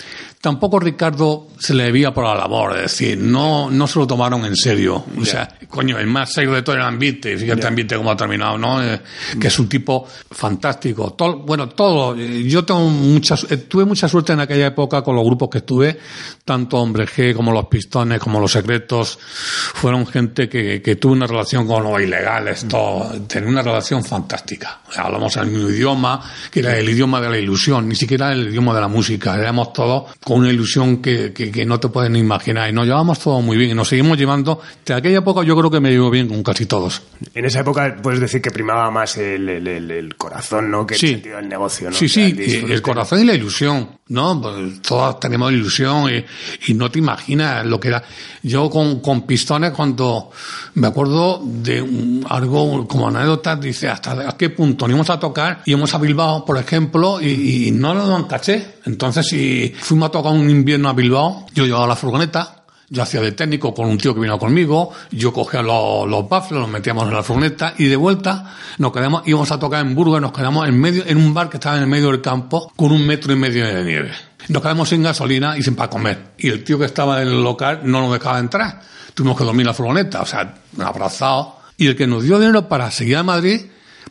Tampoco Ricardo se le debía por la labor, es decir, no, no se lo tomaron en serio. O sea, coño, el más serio de todo el ambiente, fíjate el ambiente cómo ha terminado, ¿no? Eh, que es un tipo fantástico. Todo, bueno, todo. Yo tengo muchas, eh, tuve mucha suerte en aquella época con los grupos que estuve, tanto Hombre G como Los Pistones, como Los Secretos. Fueron gente que, que tuvo una relación con los ilegales, todo. Tenía una relación fantástica. Hablamos el mismo idioma, que era el idioma de la ilusión, ni siquiera el idioma de la música. Éramos todos con una ilusión que, que, no te pueden imaginar. Y nos llevamos todo muy bien y nos seguimos llevando. De aquella época yo creo que me llevo bien con casi todos. En esa época puedes decir que primaba más el, el, corazón, ¿no? Que el sentido del negocio, ¿no? Sí, sí, el corazón y la ilusión, ¿no? Pues todos tenemos ilusión y, y, no te imaginas lo que era. Yo con, con pistones cuando me acuerdo de algo como anécdota, dice hasta qué punto íbamos a tocar, íbamos a Bilbao, por ejemplo, y, y no nos dan caché. Entonces, si fuimos a tocar un invierno a Bilbao, yo llevaba la furgoneta, yo hacía de técnico con un tío que vino conmigo, yo cogía los, los baffles, los metíamos en la furgoneta y de vuelta nos quedamos, íbamos a tocar en Burgos, nos quedamos en medio, en un bar que estaba en el medio del campo con un metro y medio de nieve. Nos quedamos sin gasolina y sin para comer. Y el tío que estaba en el local no nos dejaba entrar. Tuvimos que dormir en la furgoneta, o sea, abrazados. Y el que nos dio dinero para seguir a Madrid,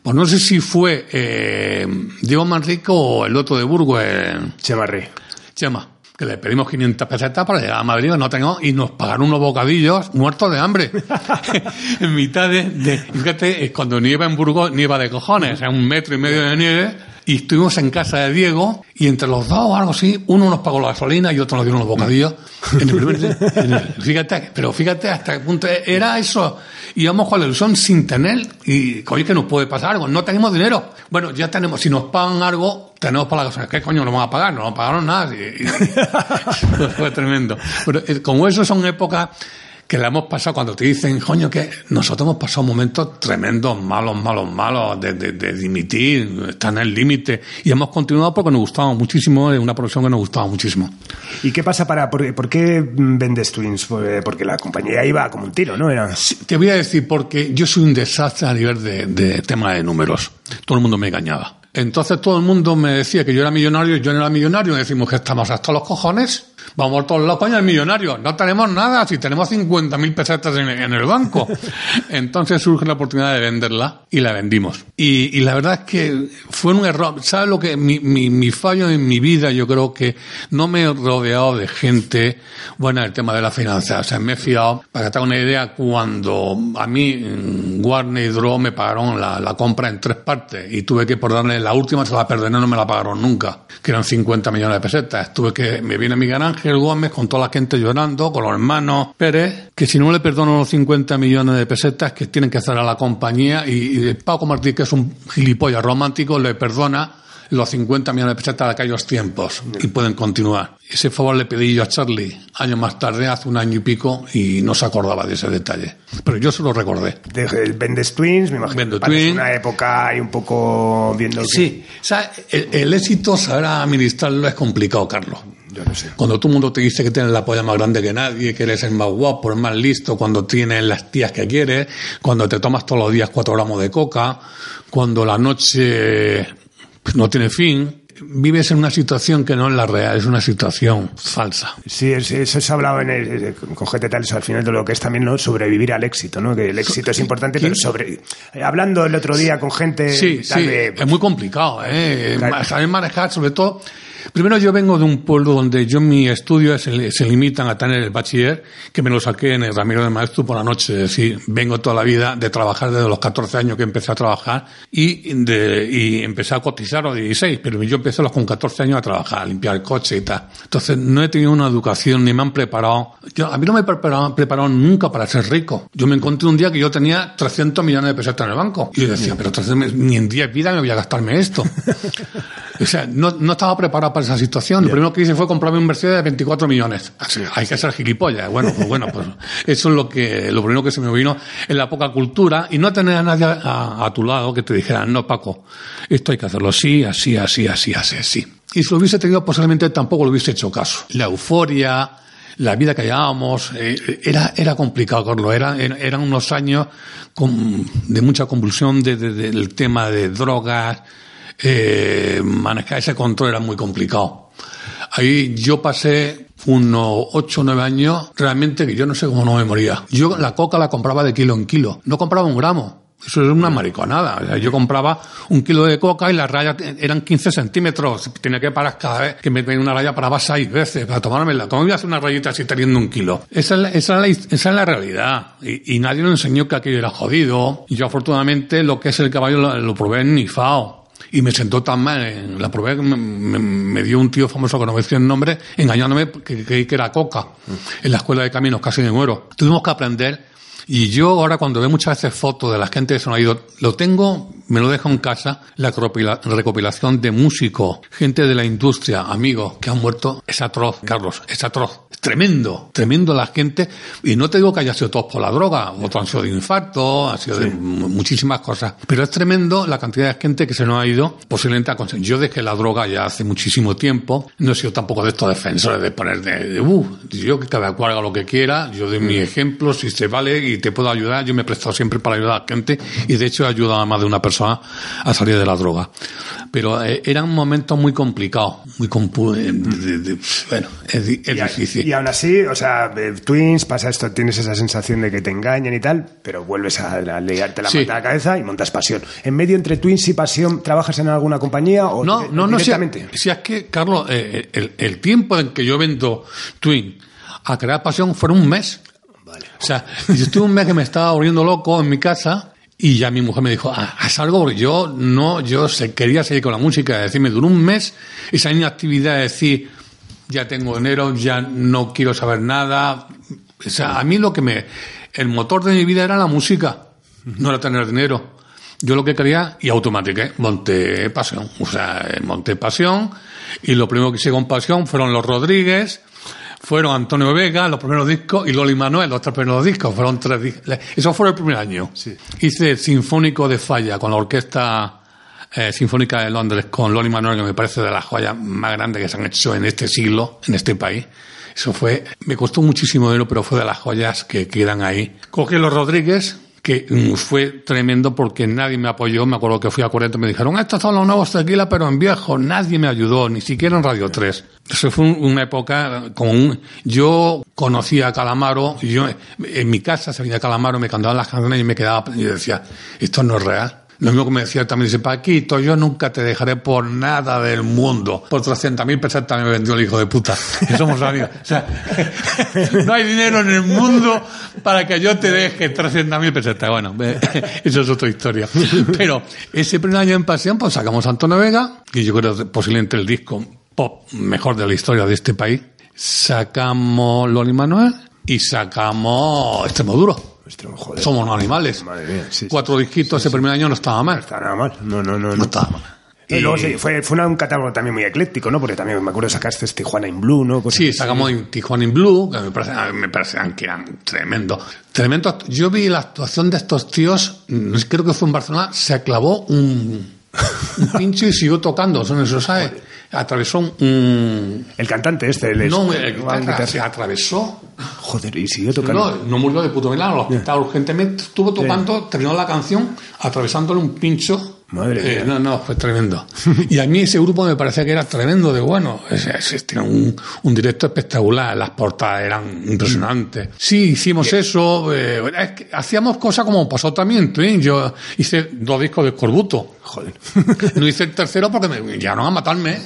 Pues no sé si fue eh, Diego Manrico o el otro de Burgos, eh, Chemarri. Chema, que le pedimos 500 pesetas para llegar a Madrid, no tenemos, y nos pagaron unos bocadillos muertos de hambre. en mitad de, de- fíjate, cuando nieva en Burgos, nieva de cojones, sea, un metro y medio de nieve, y estuvimos en casa de Diego, y entre los dos o algo así, uno nos pagó la gasolina y otro nos dio unos bocadillos. En el primer- en el- fíjate, pero fíjate hasta qué punto era eso. Íbamos con la ilusión sin tener, y oye, que nos puede pasar algo, no tenemos dinero. Bueno, ya tenemos, si nos pagan algo, tenemos para la gasolina. ¿Qué coño nos van a pagar? No nos pagaron nada. Y- y- fue tremendo. Pero eh, como eso son épocas que la hemos pasado cuando te dicen, coño, que nosotros hemos pasado momentos tremendos, malos, malos, malos, de, de, de dimitir, estar en el límite, y hemos continuado porque nos gustaba muchísimo, es una profesión que nos gustaba muchísimo. ¿Y qué pasa para.? ¿Por, por qué vendes Twins? Pues, Porque la compañía iba como un tiro, ¿no? Era. Sí, Te voy a decir porque yo soy un desastre a nivel de, de tema de números. Todo el mundo me engañaba. Entonces todo el mundo me decía que yo era millonario, yo no era millonario, y decimos que estamos hasta los cojones. Vamos a todos los coños, el millonario. No tenemos nada, si tenemos 50.000 pesetas en, en el banco. Entonces surge la oportunidad de venderla y la vendimos. Y, y la verdad es que fue un error. ¿Sabes lo que mi, mi, mi fallo en mi vida? Yo creo que no me he rodeado de gente buena en el tema de la finanza. O sea, me he fiado, para que te haga una idea, cuando a mí mm, Warner y Draw me pagaron la, la compra en tres partes y tuve que por darle la última, se la perdoné, no me la pagaron nunca, que eran 50 millones de pesetas. Tuve que, me viene Miguel Ángel Gómez con toda la gente llorando, con los hermanos Pérez, que si no le perdono los 50 millones de pesetas que tienen que hacer a la compañía y, y Paco Martí, que es un gilipollas romántico, le perdona los 50 millones de pesetas de aquellos tiempos y pueden continuar. Ese favor le pedí yo a Charlie años más tarde, hace un año y pico, y no se acordaba de ese detalle. Pero yo se lo recordé. De- vendes Twins, me imagino. Twins. una época ahí un poco viendo. Sí, o sea, el, el éxito, saber administrarlo es complicado, Carlos. Yo no sé. Cuando todo el mundo te dice que tienes la polla más grande que nadie, que eres el más guapo, el más listo, cuando tienes las tías que quieres, cuando te tomas todos los días cuatro gramos de coca, cuando la noche pues, no tiene fin, vives en una situación que no es la real, es una situación falsa. Sí, es- eso se ha hablado en el, con gente tal, al final de lo que es también ¿no? sobrevivir al éxito, ¿no? Que el éxito es importante, pero sobre. Hablando el otro día con gente. Sí, tal sí, de- es muy complicado, ¿eh? Claro. Saber manejar, sobre todo. Primero, yo vengo de un pueblo donde yo mi estudios se, se limitan a tener el bachiller, que me lo saqué en el Ramiro de Maestro por la noche. Es decir, vengo toda la vida de trabajar desde los 14 años que empecé a trabajar y, de, y empecé a cotizar a los 16, pero yo empecé a los con 14 años a trabajar, a limpiar el coche y tal. Entonces, no he tenido una educación ni me han preparado. Yo, a mí no me prepararon, prepararon nunca para ser rico. Yo me encontré un día que yo tenía 300 millones de pesetas en el banco. Y yo decía, pero 300, ni en 10 vidas me voy a gastarme esto. O sea, no, no estaba preparado para esa situación. Lo primero que hice fue comprarme un Mercedes de 24 millones. Así, hay que ser gilipollas. Bueno, pues bueno, pues eso es lo que, lo primero que se me vino en la poca cultura y no tener a nadie a, a tu lado que te dijera, no, Paco, esto hay que hacerlo así, así, así, así, así, así. Y si lo hubiese tenido, posiblemente tampoco lo hubiese hecho caso. La euforia, la vida que llevábamos, eh, era, era complicado, Carlos. Era, era- eran unos años con- de mucha convulsión de- de- del tema de drogas, eh, manejar ese control era muy complicado. Ahí yo pasé unos 8 o 9 años realmente que yo no sé cómo no me moría. Yo la coca la compraba de kilo en kilo, no compraba un gramo. Eso es una mariconada. O sea, yo compraba un kilo de coca y las rayas eran 15 centímetros. Tenía que parar cada vez que me venía una raya paraba seis veces para tomármela. ¿Cómo iba a hacer una rayita así teniendo un kilo? Esa es la, esa es la, esa es realidad. Y, nadie nos enseñó que aquello era jodido. Yo afortunadamente lo que es el caballo lo, lo probé en Nifao. Y me sentó tan mal, en la probé, me, me- me dio un tío famoso que no me decía el nombre, engañándome que creí que era coca. En la escuela de caminos casi me muero. Tuvimos que aprender. Y yo ahora cuando veo muchas veces fotos de la gente que se lo tengo, me lo dejo en casa, la recopila- recopilación de músicos, gente de la industria, amigos que han muerto. Es atroz, Carlos, es atroz. Es tremendo, tremendo la gente. Y no te digo que haya sido todos por la droga, otros han sido de infarto, han sido de mu- muchísimas cosas. Pero es tremendo la cantidad de gente que se nos ha ido posiblemente a conseguir. Yo dejé la droga ya hace muchísimo tiempo. No he sido tampoco de estos defensores de poner de, de, uh, yo que cada cual haga lo que quiera, yo doy mi ejemplo, si se vale y te puedo ayudar, yo me he prestado siempre para ayudar a la gente y de hecho he ayudado a más de una persona a, a salir de la droga. Pero eh, era un momento muy complicado, muy compu eh, de- de- bueno, es, es Y, difícil. y aún así, o sea, eh, Twins pasa esto, tienes esa sensación de que te engañan y tal, pero vuelves a, a liarte la Sí. manta a la cabeza y montas pasión. En medio entre Twins y pasión, ¿trabajas en alguna compañía o No, no, no, si, directamente? si es que, Carlos, eh, el, el tiempo en que yo vendo Twin a crear pasión fue un mes. O sea, yo estuve un mes que me estaba volviendo loco en mi casa y ya mi mujer me dijo, "Ah, haz algo porque yo no, yo se, quería seguir con la música. Es decir, me duró un mes esa inactividad de decir, ya tengo dinero, ya no quiero saber nada. O sea, a mí lo que me, el motor de mi vida era la música, no era tener dinero. Yo lo que quería, y automáticamente, monté pasión. O sea, eh, monté pasión, y lo primero que hice con pasión fueron los Rodríguez, fueron Antonio Vega, los primeros discos, y Loli Manuel, los tres primeros discos. Fueron tres discos. Eso fue el primer año. Hice el Sinfónico de Falla con la orquesta eh, Sinfónica de Londres, con Loli Manuel, que me parece de las joyas más grandes que se han hecho en este siglo, en este país. Eso fue, me costó muchísimo dinero, pero fue de las joyas que quedan ahí. Cogí los Rodríguez, que mm, fue tremendo porque nadie me apoyó. Me acuerdo que fui a 40 y me dijeron, estos son los nuevos tequila, pero en viejo. Nadie me ayudó, ni siquiera en Radio 3. Eso fue un- una época con. Yo conocía a Calamaro, yo en mi casa se venía Calamaro, me cantaban las canciones y me quedaba... Y decía, esto no es real. Lo mismo que me decía también, dice, Paquito, yo nunca te dejaré por nada del mundo. Por 300.000 pesetas me vendió el hijo de puta. Y somos amigos. O sea, no hay dinero en el mundo para que yo te deje 300.000 pesetas. Bueno, eh, eso es otra historia. Pero ese primer año en Pasión, pues sacamos a Antonio Vega, que yo creo que posiblemente el disco pop mejor de la historia de este país. Sacamos Loli Manuel y sacamos Extremoduro. Ostras, joder, Somos animales. Madre mía, sí. Cuatro disquitos ese primer año no estaba mal. no está nada mal. No, no, no. No no. estaba mal. Y luego sí, fue, fue un catálogo también muy ecléctico, ¿no? Porque también me acuerdo sacaste este Tijuana in Blue, ¿no? Cosas Sí, sacamos Tijuana in Blue, que me, parece, me parecían que eran tremendo. Tremendo. Yo vi la actuación de estos tíos, creo que fue en Barcelona, se clavó un, un pincho y siguió tocando. Son eso, ¿sabes? Atravesó un. El cantante este, el No, el- guitarra se atravesó. Joder, y siguió tocando. No, no murió de puto milagro. Al hospital urgentemente estuvo tocando, terminó la canción atravesándole un pincho. Madre Eh, no, no, fue tremendo. y a mí ese grupo me parecía que era tremendo de bueno. Es- es- Tenía un, un directo espectacular, las portadas eran impresionantes. Sí, hicimos eso. eh, es que hacíamos cosas como pasó también, Twin. Yo hice dos discos de Escorbuto. Joder. No hice el tercero porque me llegaron a matarme.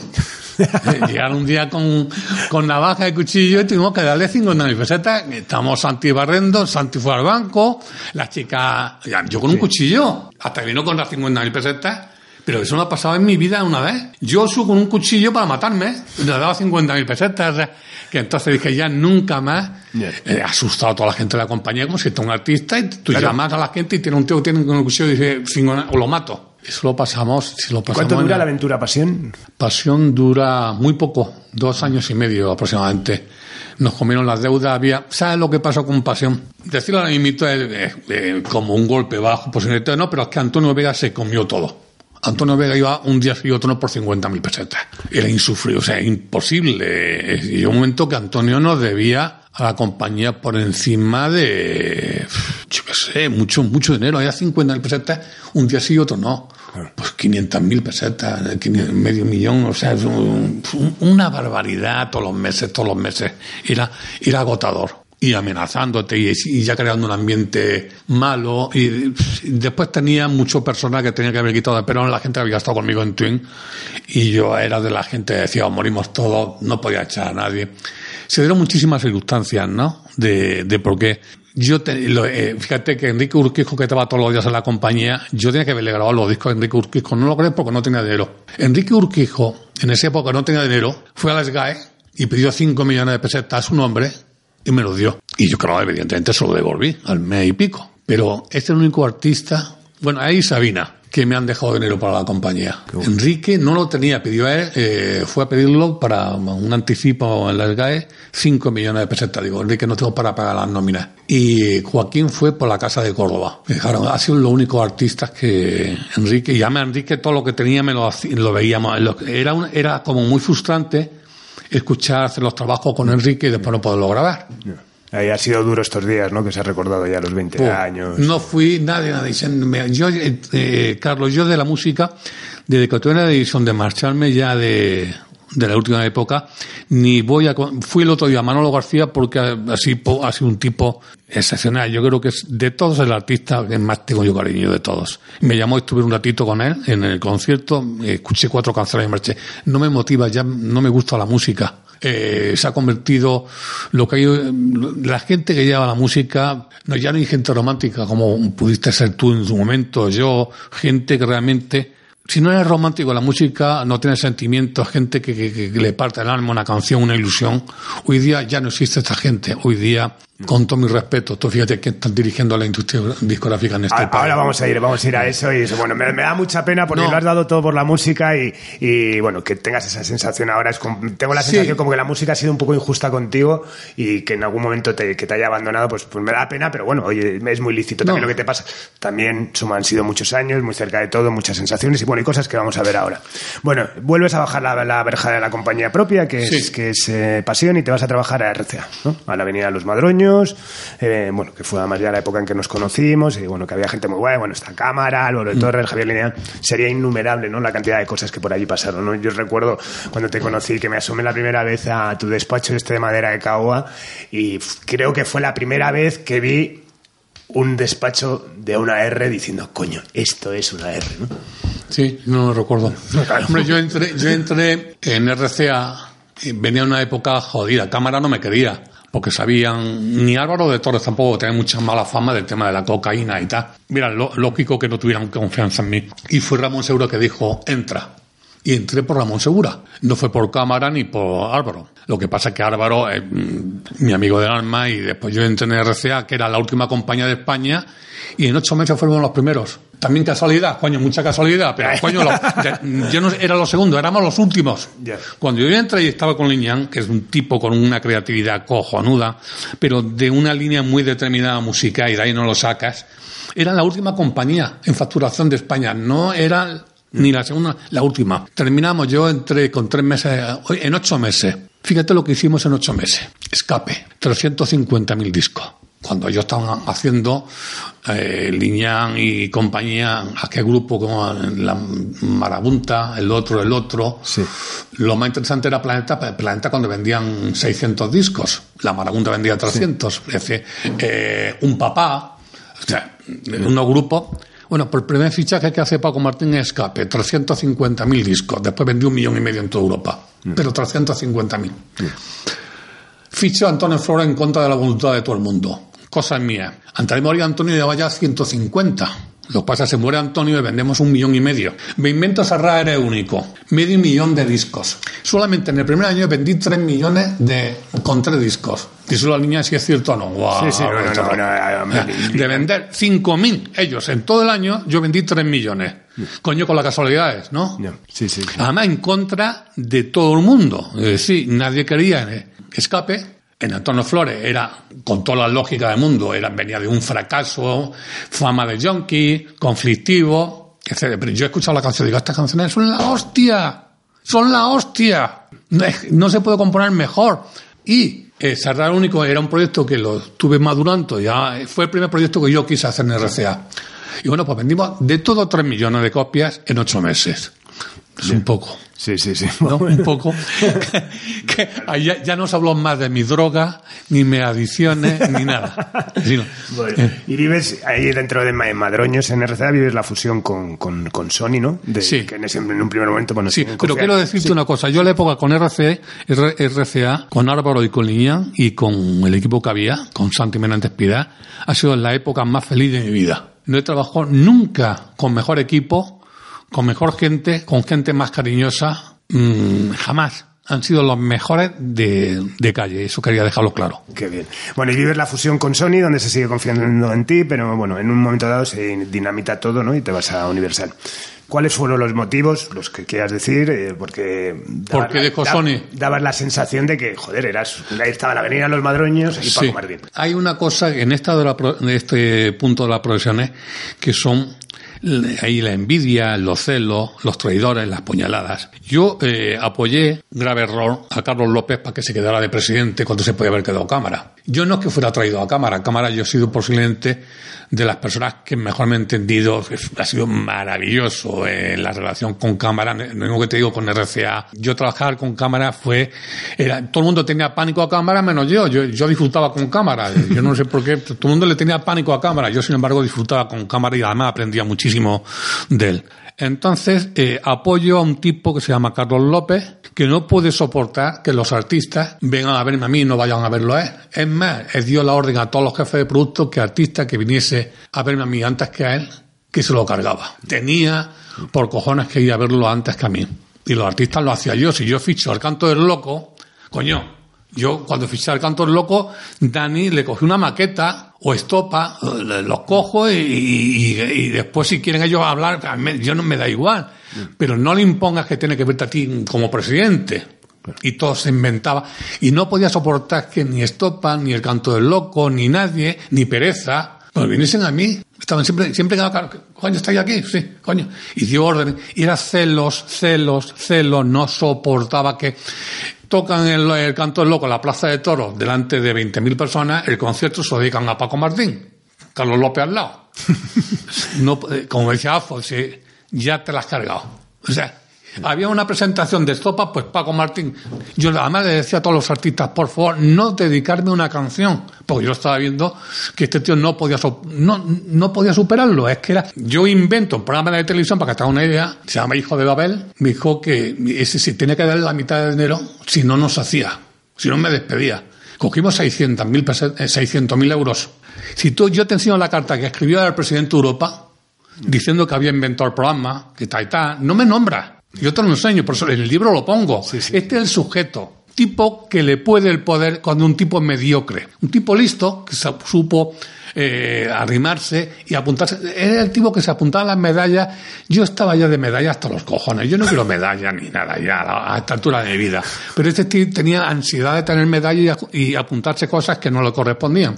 Llegaron un día con, con navaja y cuchillo y tuvimos que darle 50.000 pesetas. Estamos Santi barrendo, Santi fue al banco, la chica, yo con un cuchillo, hasta que vino con las 50.000 pesetas. Pero eso no ha pasado en mi vida una vez. Yo subo con un cuchillo para matarme le daba 50.000 pesetas. o sea, que entonces dije, ya nunca más. Ya. He asustado a toda la gente de la compañía como si tú un artista y tú Claro. llamas a la gente y tiene un tío que tiene con un cuchillo y dice, "Cinco- o lo mato. Eso lo pasamos, si lo pasamos. ¿Cuánto dura la aventura Pasión? Pasión dura muy poco, dos años y medio aproximadamente. Nos comieron las deudas, había... ¿Sabes lo que pasó con Pasión? Decirlo ahora mismo es eh, eh, como un golpe bajo, posiblemente no, pero es que Antonio Vega se comió todo. Antonio Vega iba un día y otro no por 50.000 pesetas. Era insufrible, o sea, imposible. Y llegó un momento que Antonio nos debía a la compañía por encima de, yo qué sé, mucho, mucho dinero. Había 50.000 pesetas, un día sí y otro no. Pues 500.000 pesetas, 500, medio millón, o sea, es un- un- una barbaridad todos los meses, todos los meses. Era, era agotador. Y amenazándote y, y ya creando un ambiente malo. Y, después tenía mucho personal que tenía que haber quitado de pero la gente había estado conmigo en Twin. Y yo era de la gente que decía, "Oh, morimos todos, no podía echar a nadie. Se dieron muchísimas circunstancias, ¿no? De, de por qué. Yo te- lo- eh, fíjate que Enrique Urquijo, que estaba todos los días en la compañía, yo tenía que haberle grabado los discos a Enrique Urquijo. No lo crees porque no tenía dinero. Enrique Urquijo, en esa época no tenía dinero, fue a la SGAE y pidió 5 millones de pesetas a su nombre y me lo dio. Y yo, claro, evidentemente se lo devolví al mes y pico. Pero este es el único artista, bueno, ahí Sabina, que me han dejado dinero para la compañía. Enrique no lo tenía, pidió a él, eh, fue a pedirlo para un anticipo en la SGAE, 5 millones de pesetas. Digo, Enrique, no tengo para pagar las nóminas. Y Joaquín fue por la Casa de Córdoba. Dejaron, ha sido los únicos artistas que Enrique, y ya me Enrique todo lo que tenía me lo, lo veíamos. Era, un- era como muy frustrante escuchar hacer los trabajos con Enrique y después no poderlo grabar. Ahí ha sido duro estos días, ¿no? Que se ha recordado ya los 20 años. No fui nadie, nadie. Yo, eh, eh, Carlos, yo de la música, desde que tuve la decisión de marcharme ya de, de la última época, ni voy a... Fui el otro día a Manolo García porque así ha sido un tipo excepcional. Yo creo que es de todos el artista que más tengo yo cariño de todos. Me llamó, estuve un ratito con él en el concierto, escuché cuatro canciones y marché. No me motiva, ya no me gusta la música. Eh, se ha convertido lo que hay, la gente que lleva la música, no, ya no hay gente romántica como pudiste ser tú en su momento, yo, gente que realmente si no eres romántico, la música no tiene sentimientos, gente que, que, le parte el alma una canción, una ilusión. Hoy día ya no existe esta gente. Hoy día con todo mi respeto, tú fíjate que están dirigiendo a la industria discográfica en este ahora, país. Ahora vamos a ir, vamos a ir a eso y eso, bueno, me, da mucha pena porque lo has dado todo por la música y, y, bueno, que tengas esa sensación ahora, es como, tengo la sensación como que la música ha sido un poco injusta contigo y que en algún momento te, que te haya abandonado, pues, pues me da pena, pero bueno, oye, es muy lícito también lo que te pasa. También suma, han sido muchos años, muy cerca de todo, muchas sensaciones y bueno, y cosas que vamos a ver ahora. Bueno, vuelves a bajar la, la verja de la compañía propia, que es, que es eh, Pasión, y te vas a trabajar a RCA, ¿no? A la Avenida los Madroños, eh, bueno, que fue además ya la época en que nos conocimos, y bueno, que había gente muy buena, bueno, esta cámara, Álvaro de mm. Torres, Javier Lineal, sería innumerable, ¿no? La cantidad de cosas que por allí pasaron, ¿no? Yo recuerdo cuando te conocí que me asomé la primera vez a tu despacho este de madera de caoba y creo que fue la primera vez que vi un despacho de una R diciendo, coño, esto es una R, ¿no? Sí, no lo recuerdo. Hombre, yo entré, yo entré en RCA, venía una época jodida, cámara no me quería porque sabían, ni Álvaro de Torres tampoco tenía mucha mala fama del tema de la cocaína y tal. Mira, lo, lógico que no tuvieran confianza en mí. Y fue Ramón Segura que dijo, entra. Y entré por Ramón Segura. No fue por cámara ni por Álvaro. Lo que pasa es que Álvaro es mm, mi amigo del alma y después yo entré en RCA, que era la última compañía de España, y en ocho meses fueron los primeros. También casualidad, coño, mucha casualidad, pero coño, yo no era los segundos, éramos los últimos. Cuando yo entré y estaba con Liñán, que es un tipo con una creatividad cojonuda, pero de una línea muy determinada musical y de ahí no lo sacas, era la última compañía en facturación de España, no era ni la segunda, la última. Terminamos, yo entré con tres meses, en ocho meses. Fíjate lo que hicimos en ocho meses. Escape, 350.000 discos cuando ellos estaban haciendo eh, Liñán y compañía, aquel grupo como la Marabunta, el otro, el otro. Lo más interesante era Planeta, Planeta cuando vendían 600 discos, la Marabunta vendía 300. Es decir, eh, un papá, o sea, unos grupos. Bueno, por el primer fichaje que hace Paco Martín Escape, 350.000 discos. Después vendió un millón y medio en toda Europa. Mm. Pero 350.000. Mm. Fichó Antonio Flora en contra de la voluntad de todo el mundo cosas mías. Antes de morir Antonio llevaba ya 150. Lo que pasa es que se muere Antonio y vendemos un millón y medio. Me invento Serra era único. Medio millón de discos. Solamente en el primer año vendí 3 millones de, con tres discos. Solo la niña si es cierto o no. sí, sí, no, no, de vender 5.000 ellos en todo el año, yo vendí 3 millones. Coño, con las casualidades, ¿no? Sí, sí, Además, en contra de todo el mundo. Es decir, nadie quería escape en Antonio Flores era, con toda la lógica del mundo, era, venía de un fracaso, fama de junkie, conflictivo, etc. Pero yo he escuchado la canción y digo, estas canciones son la hostia, son la hostia, no, se puede componer mejor. Y eh, Cerrar Único era un proyecto que lo estuve madurando, ya fue el primer proyecto que yo quise hacer en RCA. Y bueno, pues vendimos de todo tres millones de copias en ocho meses. Un poco. Sí, sí, sí. Un poco. que, ya, ya, no se habló más de mi droga, ni mis adicciones, ni nada. Eh. y vives ahí dentro de Madroños, en RCA, vives la fusión con, con, con Sony, ¿no? sí. Que en, un primer momento, bueno, sí. Pero quiero decirte una cosa. Yo la época con RCA, RCA, con Álvaro y con Liñán y con el equipo que había, con Santi Menantes Pidá, ha sido la época más feliz de mi vida. No he trabajado nunca con mejor equipo con mejor gente, con gente más cariñosa, mmm, jamás han sido los mejores de, de, calle. Eso quería dejarlo claro. Qué bien. Bueno, y vives la fusión con Sony, donde se sigue confiando en ti, pero bueno, en un momento dado se dinamita todo, ¿no? Y te vas a Universal. ¿Cuáles fueron los motivos, los que quieras decir? Eh, porque ¿Por qué dejó Sony? Dabas la sensación de que, joder, eras, ahí estaba la avenida Los Madroños y Paco Martín. Hay una cosa en esta de, la, de este punto de la profesión que son ahí la envidia, los celos, los traidores, las puñaladas. Yo eh, apoyé, grave error, a Carlos López para que se quedara de presidente cuando se podía haber quedado cámara. Yo no es que fuera traído a cámara, cámara yo he sido posiblemente de las personas que mejor me he entendido, ha sido maravilloso en la relación con cámara, lo mismo que te digo con RCA. Yo trabajar con cámara fue, todo el mundo tenía pánico a cámara menos yo. yo, yo disfrutaba con cámara, yo no sé por qué, todo el mundo le tenía pánico a cámara, yo sin embargo disfrutaba con cámara y además aprendía muchísimo de él. Entonces, eh, apoyo a un tipo que se llama Carlos López, que no puede soportar que los artistas vengan a verme a mí y no vayan a verlo a él. Es más, él dio la orden a todos los jefes de producto que artista que viniese a verme a mí antes que a él, que se lo cargaba. Tenía por cojones que ir a verlo antes que a mí. Y los artistas lo hacía yo. Si yo ficho al canto del loco, coño, yo cuando fiché al canto del loco, Dani le cogí una maqueta o estopa, los cojo y, después si quieren ellos hablar, yo no me da igual, pero no le impongas que tiene que verte a ti como presidente. Y todo se inventaba. Y no podía soportar que ni estopa, ni el canto del loco, ni nadie, ni pereza, pues viniesen a mí. Estaban siempre, siempre coño, ¿estáis aquí? Sí, coño. Y dio orden. Y era celos, celos, celos. No soportaba que tocan el, el canto del loco en la Plaza de Toros delante de 20.000 personas, el concierto se lo dedican a Paco Martín, Carlos López al lado. no, eh, como decía Afo, ya te la has cargado. O sea, había una presentación de estopa, pues Paco Martín, yo además le decía a todos los artistas, por favor, no dedicarme una canción, porque yo estaba viendo que este tío no podía, no, no podía superarlo, es que era, yo invento un programa de televisión para que te haga una idea, se llama Hijo de Babel, me dijo que ese sí tenía que darle la mitad de dinero, si no nos hacía, si no me despedía. Cogimos 600.000 600 eh, euros. Si tú, yo te enseño la carta que escribió el presidente de Europa, diciendo que había inventado el programa, que tal y tal, no me nombra. Yo te lo enseño, por eso en el libro lo pongo. Este es el sujeto, tipo que le puede el poder cuando un tipo es mediocre. Un tipo listo, que supo eh, arrimarse y apuntarse. Era el tipo que se apuntaba a las medallas. Yo estaba ya de medallas hasta los cojones. Yo no quiero medallas ni nada ya a esta altura de mi vida. Pero este tío tenía ansiedad de tener medallas y apuntarse cosas que no le correspondían.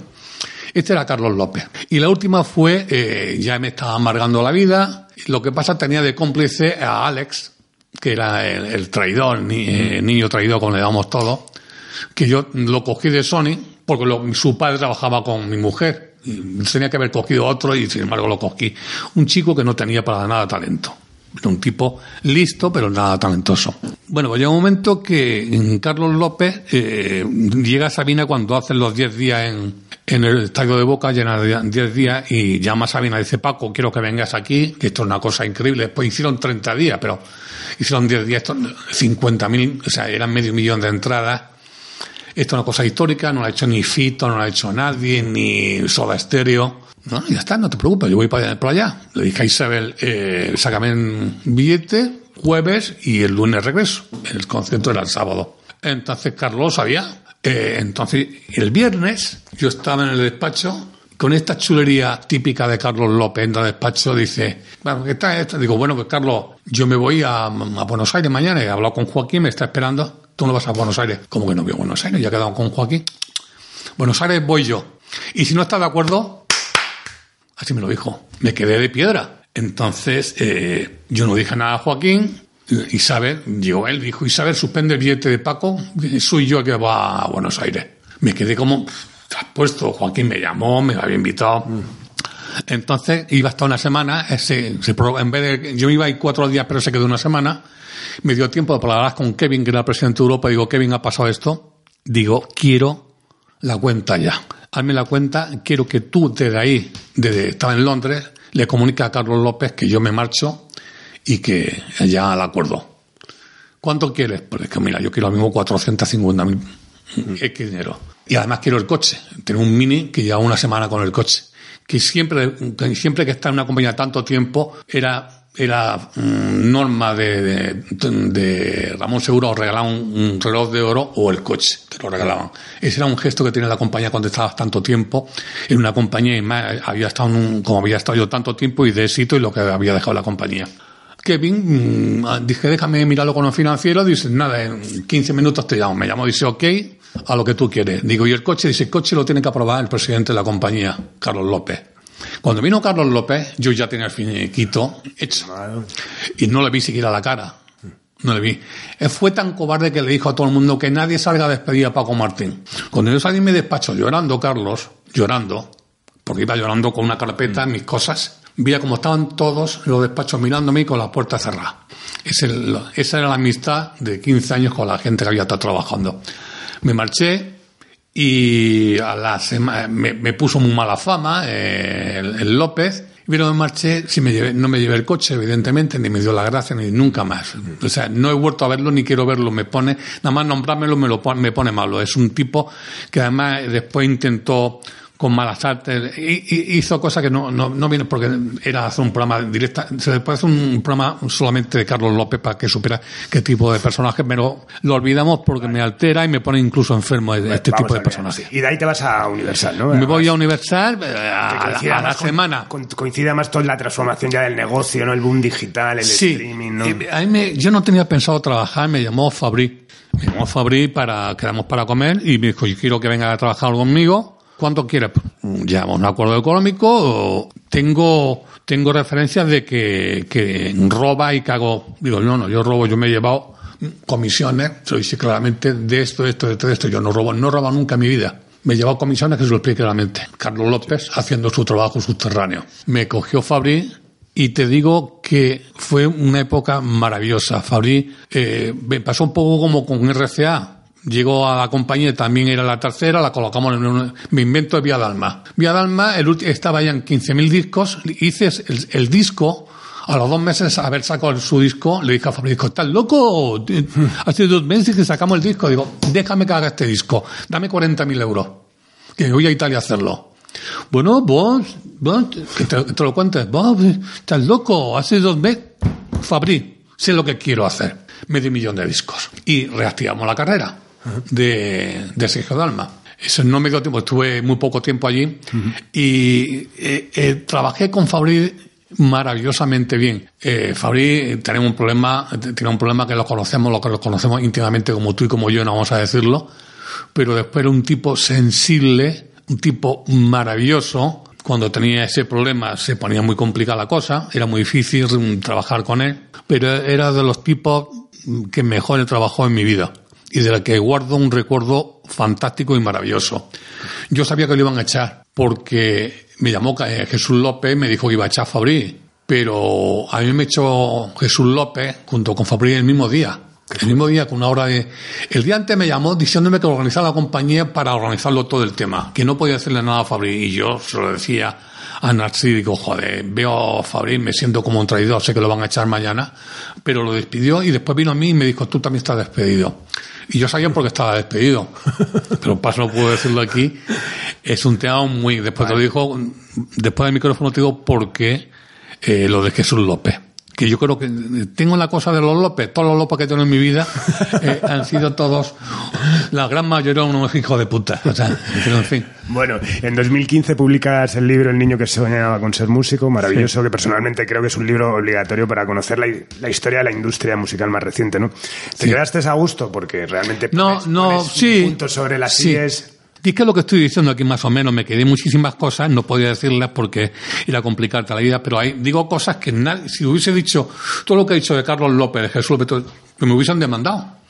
Este era Carlos López. Y la última fue, eh, ya me estaba amargando la vida. Lo que pasa tenía de cómplice a Alex, que era el, traidor, ni, eh, niño traidor, como le damos todo, que yo lo cogí de Sony porque su padre trabajaba con mi mujer. Y tenía que haber cogido otro y sin embargo lo cogí. Un chico que no tenía para nada talento. Era un tipo listo, pero nada talentoso. Bueno, pues llega un momento que Carlos López eh, llega a Sabina cuando hacen los 10 días en, en el estadio de Boca, llena de 10 días, y llama a Sabina y dice, Paco, quiero que vengas aquí, que esto es una cosa increíble. Después hicieron 30 días, pero hicieron 10 días, 50.000, o sea, eran medio millón de entradas. Esto es una cosa histórica, no lo ha hecho ni Fito, no lo ha hecho nadie, ni Soda Stereo. No, ya está, no te preocupes, yo voy para allá. Le dije a Isabel, eh, sácame un billete, jueves y el lunes regreso. El concierto era el sábado. Entonces Carlos sabía. Eh, entonces, el viernes yo estaba en el despacho con esta chulería típica de Carlos López en el despacho, dice, bueno, ¿qué está esto? Digo, bueno, pues Carlos, yo me voy a, Buenos Aires mañana, he hablado con Joaquín, me está esperando, tú no vas a Buenos Aires. ¿Cómo que no voy a Buenos Aires? Ya he quedado con Joaquín. Buenos Aires voy yo. Y si no estás de acuerdo, así me lo dijo, me quedé de piedra. Entonces, eh, yo no dije nada a Joaquín, Isabel, llegó él, dijo, Isabel, suspende el billete de Paco, soy yo que va a Buenos Aires. Me quedé como, puesto, Joaquín me llamó, me había invitado. Entonces iba hasta una semana, ese, en vez de, yo iba ahí cuatro días, pero se quedó una semana. Me dio tiempo de hablar con Kevin, que era el presidente de Europa. Digo, Kevin, ha pasado esto. Digo, quiero la cuenta ya. Hazme la cuenta, quiero que tú desde ahí, desde estaba en Londres, le comuniques a Carlos López que yo me marcho y que ya al acuerdo. ¿Cuánto quieres? Pues es que mira, yo quiero lo mismo 450 mil X dinero. Y además quiero el coche. Tengo un mini que lleva una semana con el coche. Que siempre, siempre que está en una compañía tanto tiempo, era, era mm, norma de, de, Ramón Seguro regalar un, reloj de oro o el coche, te lo regalaban. Ese era un gesto que tenía la compañía cuando estabas tanto tiempo en una compañía y más, había estado como había estado yo tanto tiempo y de éxito y lo que había dejado la compañía. Kevin, mm, dije, déjame mirarlo con los financieros, dice, nada, en 15 minutos te llamo. Me llamo, dice, ok, a lo que tú quieres. Digo, ¿y el coche? Dice, el coche lo tiene que aprobar el presidente de la compañía, Carlos López. Cuando vino Carlos López, yo ya tenía el finiquito hecho. Y no le vi siquiera la cara. No le vi. Él fue tan cobarde que le dijo a todo el mundo que nadie salga a despedir a Paco Martín. Cuando yo salí en mi despacho llorando, Carlos, llorando, porque iba llorando con una carpeta, mis cosas, veía como estaban todos los despachos mirándome con la puerta cerrada. esa era la amistad de 15 años con la gente que había estado trabajando. Me marché y a la me, puso muy mala fama eh, el, López. Pero me marché, si no me llevé el coche, evidentemente, ni me dio la gracia, ni nunca más. O sea, no he vuelto a verlo, ni quiero verlo, me pone, nada más nombrármelo me, lo, me pone malo. Es un tipo que además después intentó con malas artes, hizo cosas que no, no, no viene porque era hacer un programa directa, se puede hacer un programa solamente de Carlos López para que supiera qué tipo de personaje, pero lo olvidamos porque me altera y me pone incluso enfermo de este tipo de personajes. Y de ahí te vas a Universal, ¿no? Me voy a Universal eh, a, la, semana. coincide más toda la transformación ya del negocio, ¿no? El boom digital, el streaming, ¿no? yo no tenía pensado trabajar, me llamó Fabri. Me llamó Fabri para, quedamos para comer y me dijo, yo quiero que venga a trabajar conmigo ¿Cuánto quieres? Llevamos un acuerdo económico, tengo, tengo referencias de que, que roba y cago. Digo, no, no, yo robo, yo me he llevado comisiones, se lo dice claramente, de esto, de esto, de esto, de esto. Yo no robo, no robo nunca en mi vida. Me he llevado comisiones que se lo explique claramente. Carlos López haciendo su trabajo subterráneo. Me cogió Fabri y te digo que fue una época maravillosa. Fabri eh, me pasó un poco como con RCA Llegó a la compañía, también era la tercera, la colocamos en un, me invento Vía Dalma. Vía Dalma, el estaba ya en 15.000 discos, hice el, disco, a los dos meses haber sacado su disco, le dije a Fabrizio, ¿estás loco? Hace dos meses que sacamos el disco, digo, déjame que haga este disco, dame 40.000 euros, que voy a Italia a hacerlo. Bueno, vos, vos que te, lo cuentes, vos, estás loco, hace dos meses, Fabri, sé lo que quiero hacer, medio millón de discos. Y reactivamos la carrera de, de Sergio Dalma. Eso no me dio tiempo, estuve muy poco tiempo allí y eh, eh, trabajé con Fabri maravillosamente bien. Eh, Fabri tenía un problema, tiene un problema que lo conocemos, lo que lo conocemos íntimamente como tú y como yo, no vamos a decirlo, pero después era un tipo sensible, un tipo maravilloso. Cuando tenía ese problema se ponía muy complicada la cosa, era muy difícil trabajar con él, pero era de los tipos que mejor trabajó en mi vida y de la que guardo un recuerdo fantástico y maravilloso. Yo sabía que lo iban a echar porque me llamó eh, Jesús López, me dijo que iba a echar a Fabri, pero a mí me echó Jesús López junto con Fabri el mismo día. El mismo día, con una hora de... El día antes me llamó diciéndome que organizara la compañía para organizarlo todo el tema, que no podía hacerle nada a Fabri. Y yo se lo decía a Narcí, digo, joder, veo a Fabri, me siento como un traidor, sé que lo van a echar mañana, pero lo despidió y después vino a mí y me dijo, tú también estás despedido. Y yo sabía porque estaba despedido. Pero paso no puedo decirlo aquí. Es un tema muy. Después te lo dijo, después del micrófono te digo porque eh, lo de Jesús López que yo creo que tengo la cosa de los López, todos los López que tengo en mi vida eh, han sido todos, la gran mayoría unos hijos de puta. O sea, en fin. Bueno, en 2015 publicas el libro El niño que soñaba con ser músico, maravilloso, que personalmente creo que es un libro obligatorio para conocer la, historia de la industria musical más reciente, ¿no? ¿Te quedaste a gusto? Porque realmente no, no, sí, puntos sobre las sí. Dije lo que estoy diciendo aquí más o menos, me quedé muchísimas cosas, no podía decirlas porque era complicarte la vida, pero hay, digo cosas que nadie, si hubiese dicho todo lo que he dicho de Carlos López, de Jesús López, que me hubiesen demandado.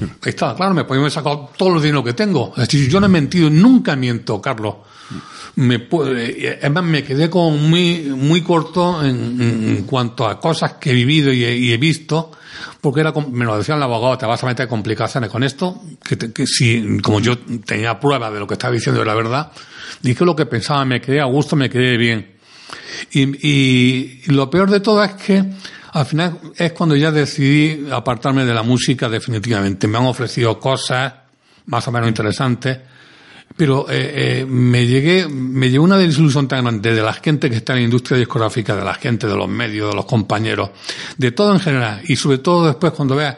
Ahí está, claro, me podían haber sacado todo el dinero que tengo. Es decir, yo no he mentido, nunca miento, Carlos. Me, además, me quedé como muy, muy corto en, cuanto a cosas que he vivido y he visto porque era, me lo decía el abogado, te vas a meter complicaciones con esto, que, si, como yo tenía prueba de lo que estaba diciendo de la verdad, dije lo que pensaba, me quedé a gusto, me quedé bien. Y, y lo peor de todo es que al final es cuando ya decidí apartarme de la música definitivamente. Me han ofrecido cosas más o menos interesantes, pero eh, eh, me llegué, me llegó una desilusión tan grande de la gente que está en la industria discográfica, de la gente, de los medios, de los compañeros, de todo en general, y sobre todo después cuando veas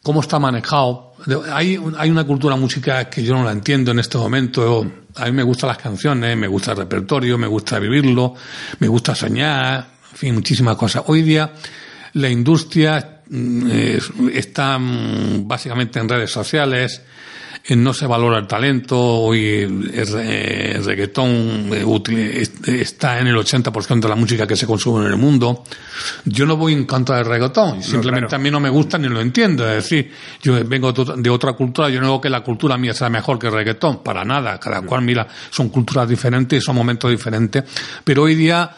cómo está manejado. Hay, hay una cultura musical que yo no la entiendo en este momento. A mí me gustan las canciones, me gusta el repertorio, me gusta vivirlo, me gusta soñar, en fin, muchísimas cosas. Hoy día la industria mm, están básicamente en redes sociales, no se valora el talento, hoy el, reggaetón eh, está en el 80% de la música que se consume en el mundo. Yo no voy en contra del reggaetón, simplemente a mí no me gusta ni lo entiendo. Es decir, yo vengo de otra cultura, yo no digo que la cultura mía sea mejor que el reggaetón, para nada, cada cual mira, son culturas diferentes son momentos diferentes, pero hoy día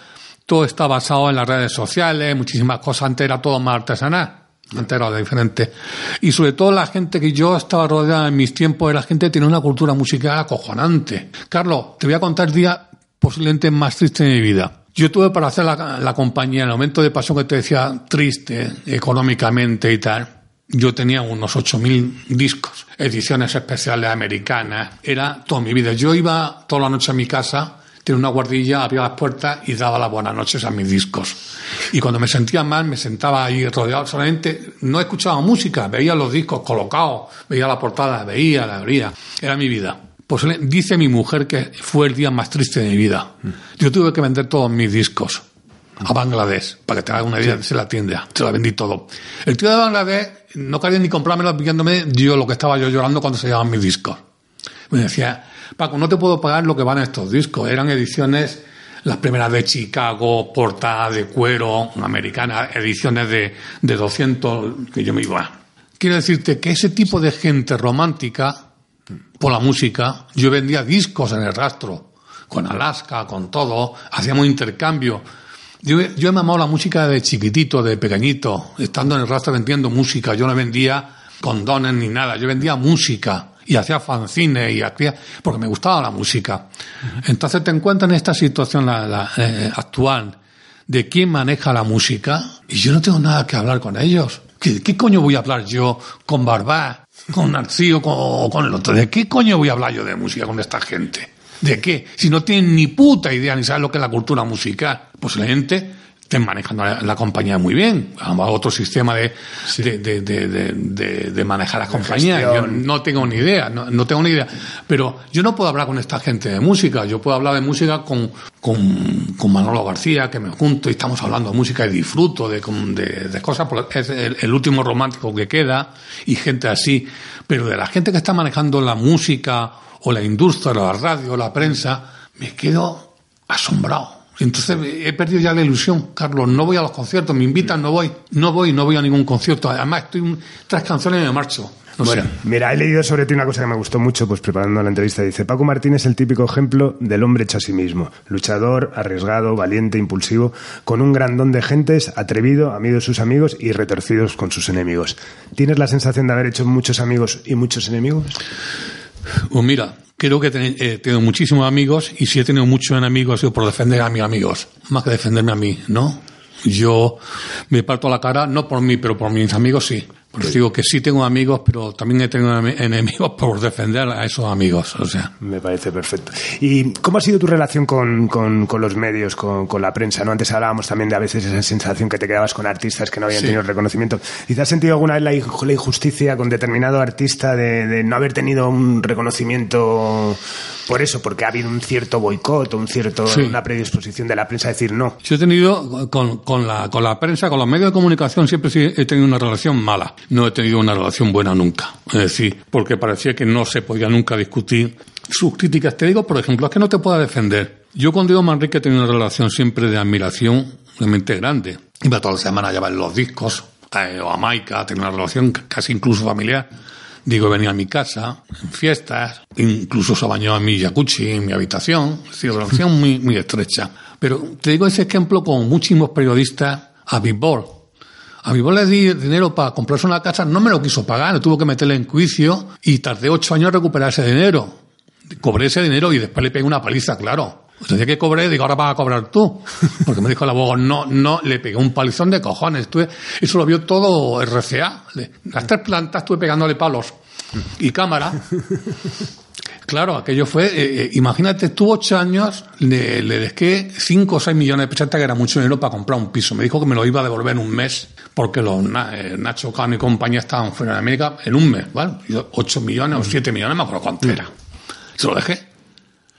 todo está basado en las redes sociales, muchísimas cosas, antes era todo más artesanal entero diferente. Y sobre todo la gente que yo estaba rodeada en mis tiempos, la gente que tiene una cultura musical acojonante. Carlos, te voy a contar el día posiblemente más triste de mi vida. Yo tuve para hacer la, compañía, en el momento de pasión que te decía triste económicamente y tal, yo tenía unos 8.000 discos, ediciones especiales americanas, era toda mi vida. Yo iba toda la noche a mi casa tenía una guardilla, abría las puertas y daba las buenas noches a mis discos. Y cuando me sentía mal, me sentaba ahí rodeado, solamente no escuchaba música, veía los discos colocados, veía la portada, veía, la abría. Era mi vida. Pues dice mi mujer que fue el día más triste de mi vida. Yo tuve que vender todos mis discos a Bangladesh, para que te hagas una idea, se la tienda, se la vendí todo. El tío de Bangladesh no quería ni comprármelo pidiéndome yo lo que estaba yo llorando cuando se llevaban mis discos. Me decía, Paco, no te puedo pagar lo que van estos discos. Eran ediciones, las primeras de Chicago, portadas de cuero, americanas, ediciones de, de 200, que yo me iba. Quiero decirte que ese tipo de gente romántica, por la música, yo vendía discos en el rastro, con Alaska, con todo, hacíamos intercambio. Yo, yo he mamado la música de chiquitito, de pequeñito, estando en el rastro vendiendo música. Yo no vendía condones ni nada, yo vendía música y hacía fanzines y hacía porque me gustaba la música. Entonces te encuentras en esta situación eh, actual de quién maneja la música y yo no tengo nada que hablar con ellos. ¿Qué, qué coño voy a hablar yo con Barbá, con Narciso o con el otro? ¿De qué coño voy a hablar yo de música con esta gente? ¿De qué? Si no tienen ni puta idea ni saben lo que es la cultura musical. Pues la gente estén manejando la, compañía muy bien. a otro sistema de, de, de, de, manejar las compañías. Yo no tengo ni idea, no, tengo ni idea. Pero yo no puedo hablar con esta gente de música. Yo puedo hablar de música con, con, con Manolo García, que me junto y estamos hablando de música y disfruto de, de, cosas, es el, último romántico que queda y gente así. Pero de la gente que está manejando la música o la industria, la radio, la prensa, me quedo asombrado entonces he perdido ya la ilusión, Carlos. No voy a los conciertos, me invitan, no voy. No voy, no voy a ningún concierto. Además, estoy tres canciones y me marcho. bueno, mira, he leído sobre ti una cosa que me gustó mucho, pues preparando la entrevista. Dice, Paco Martín es el típico ejemplo del hombre hecho a sí mismo. Luchador, arriesgado, valiente, impulsivo, con un gran don de gentes, atrevido, amigo de sus amigos y retorcidos con sus enemigos. ¿Tienes la sensación de haber hecho muchos amigos y muchos enemigos? Pues mira, creo que he tenido muchísimos amigos y si he tenido muchos enemigos ha sido por defender a mis amigos, más que defenderme a mí, ¿no? Yo me parto la cara, no por mí, pero por mis amigos sí. Por digo que sí tengo amigos, pero también he tenido enemigos por defender a esos amigos. O sea. Me parece perfecto. ¿Y cómo ha sido tu relación con, con, los medios, con, con, la prensa? ¿no? Antes hablábamos también de a veces esa sensación que te quedabas con artistas que no habían tenido reconocimiento. ¿Y te has sentido alguna vez la, injusticia con determinado artista de, de no haber tenido un reconocimiento por eso, porque ha habido un cierto boicot, un cierto, una predisposición de la prensa a decir no. Yo he tenido con, con, la, con la prensa, con los medios de comunicación, siempre he tenido una relación mala. No he tenido una relación buena nunca. Es decir, porque parecía que no se podía nunca discutir sus críticas. Te digo, por ejemplo, es que no te pueda defender. Yo con Diego Manrique he tenido una relación siempre de admiración realmente grande. Iba toda la semana a llevar los discos, eh, o a Maika, tenía una relación casi incluso familiar. Digo, venía a mi casa, en fiestas, incluso se bañaba en mi jacuzzi, en mi habitación, es decir, relación muy, muy estrecha. Pero te digo ese ejemplo con muchísimos periodistas a Billboard. A Billboard le di dinero para comprarse una casa, no me lo quiso pagar, tuvo que meterle en juicio y tardé ocho años en recuperar ese dinero. Cobré ese dinero y después le pegué una paliza, claro. Entonces que cobré, digo, ahora vas a cobrar tú. Porque me dijo el abogado, no, no, le pegué un palizón de cojones. Estuve, eso lo vio todo RCA. Las tres plantas estuve pegándole palos y cámara. Claro, aquello fue, eh, eh, imagínate, tú ocho años, le, le desqué cinco o seis millones de pesetas, que era mucho dinero para comprar un piso. Me dijo que me lo iba a devolver en un mes, porque los eh, Nacho Cano y compañía estaban fuera de América en un mes, ¿vale? Ocho millones o siete millones, me acuerdo cuánto era. Se lo dejé.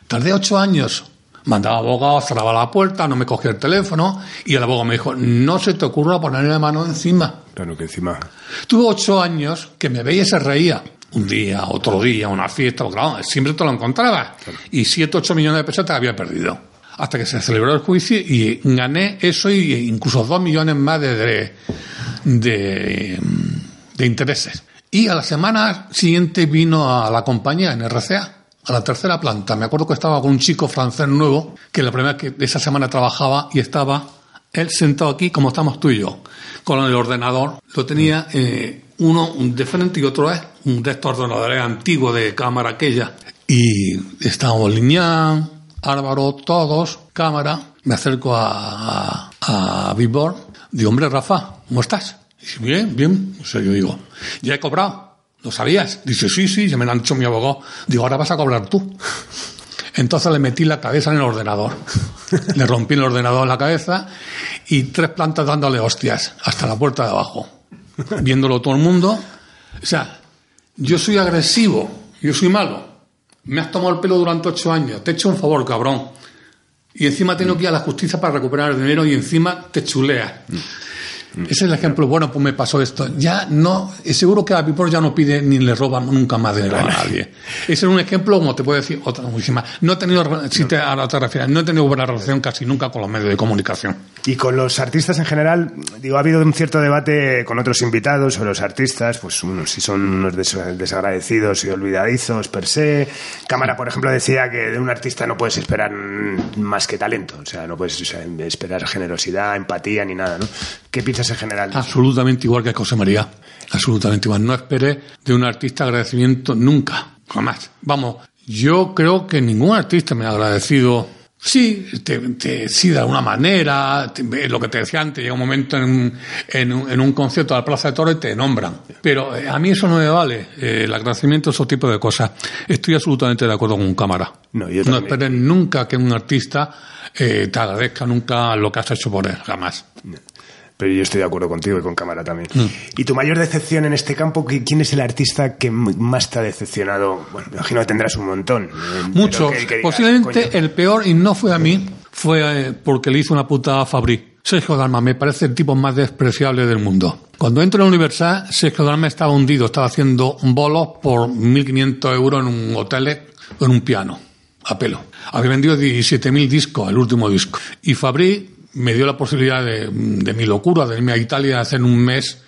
Tardé ocho años mandaba abogado, cerraba la puerta, no me cogía el teléfono y el abogado me dijo, no se te ocurra ponerle la mano encima. Claro que encima. Tuve ocho años que me veía y se reía. Un día, otro día, una fiesta, claro, siempre te lo encontraba. Y siete, ocho millones de pesetas había perdido. Hasta que se celebró el juicio y gané eso y incluso dos millones más de, de, intereses. Y a la semana siguiente vino a la compañía en RCA a la tercera planta. Me acuerdo que estaba con un chico francés nuevo, que la primera que esa semana trabajaba y estaba él sentado aquí como estamos tú y yo, con el ordenador. Lo tenía eh, uno de frente y otro es un de estos ordenadores antiguos de cámara aquella. Y estábamos Liñán, Álvaro, todos, cámara. Me acerco a, a, a Vibor. Digo, hombre, Rafa, ¿cómo estás? Dice, bien, bien. O sea, yo digo, ya he cobrado. ¿Lo sabías? Dice, sí, sí, ya me lo han dicho mi abogado. Digo, ahora vas a cobrar tú. Entonces le metí la cabeza en el ordenador. le rompí el ordenador en la cabeza y tres plantas dándole hostias hasta la puerta de abajo. Viéndolo todo el mundo. O sea, yo soy agresivo, yo soy malo. Me has tomado el pelo durante ocho años. Te he hecho un favor, cabrón. Y encima tengo que ir a la justicia para recuperar el dinero y encima te chuleas. Ese es el ejemplo. Bueno, pues me pasó esto. Ya no, seguro que a Vipor ya no pide ni le roba nunca más dinero a nadie. Ese es un ejemplo, como te puedo decir, otra muchísima. No he tenido, si te, ahora te refieres, no he tenido buena relación casi nunca con los medios de comunicación. Y con los artistas en general, digo, ha habido un cierto debate con otros invitados sobre los artistas, pues unos si son unos desagradecidos y olvidadizos per se. Cámara, por ejemplo, decía que de un artista no puedes esperar más que talento, o sea, no puedes esperar generosidad, empatía ni nada, ¿no? ¿Qué piensas en general? Absolutamente igual que José María. Absolutamente igual. No espere de un artista agradecimiento nunca. Jamás. Vamos, yo creo que ningún artista me ha agradecido. Sí, te, sí, de alguna manera, lo que te decía antes, llega un momento en, en, un concierto de la Plaza de Toro y te nombran. Pero eh, a mí eso no me vale. Eh, el agradecimiento es otro tipo de cosas. Estoy absolutamente de acuerdo con un cámara. No, yo no esperes nunca que un artista eh, te agradezca nunca lo que has hecho por él, jamás. Pero yo estoy de acuerdo contigo y con cámara también. Mm. ¿Y tu mayor decepción en este campo? ¿Quién es el artista que más te ha decepcionado? Bueno, me imagino que tendrás un montón. Eh, Muchos. Posiblemente el peor, y no fue a mí, fue eh, porque le hizo una puta a Fabri. Sergio Dalma me parece el tipo más despreciable del mundo. Cuando entro en la universidad, Sergio Dalma estaba hundido, estaba haciendo bolos por 1.500 euros en un hotel en un piano, a pelo. Había vendido 17.000 discos, el último disco. Y Fabri me dio la posibilidad de, de mi locura de irme a Italia a hacer un mes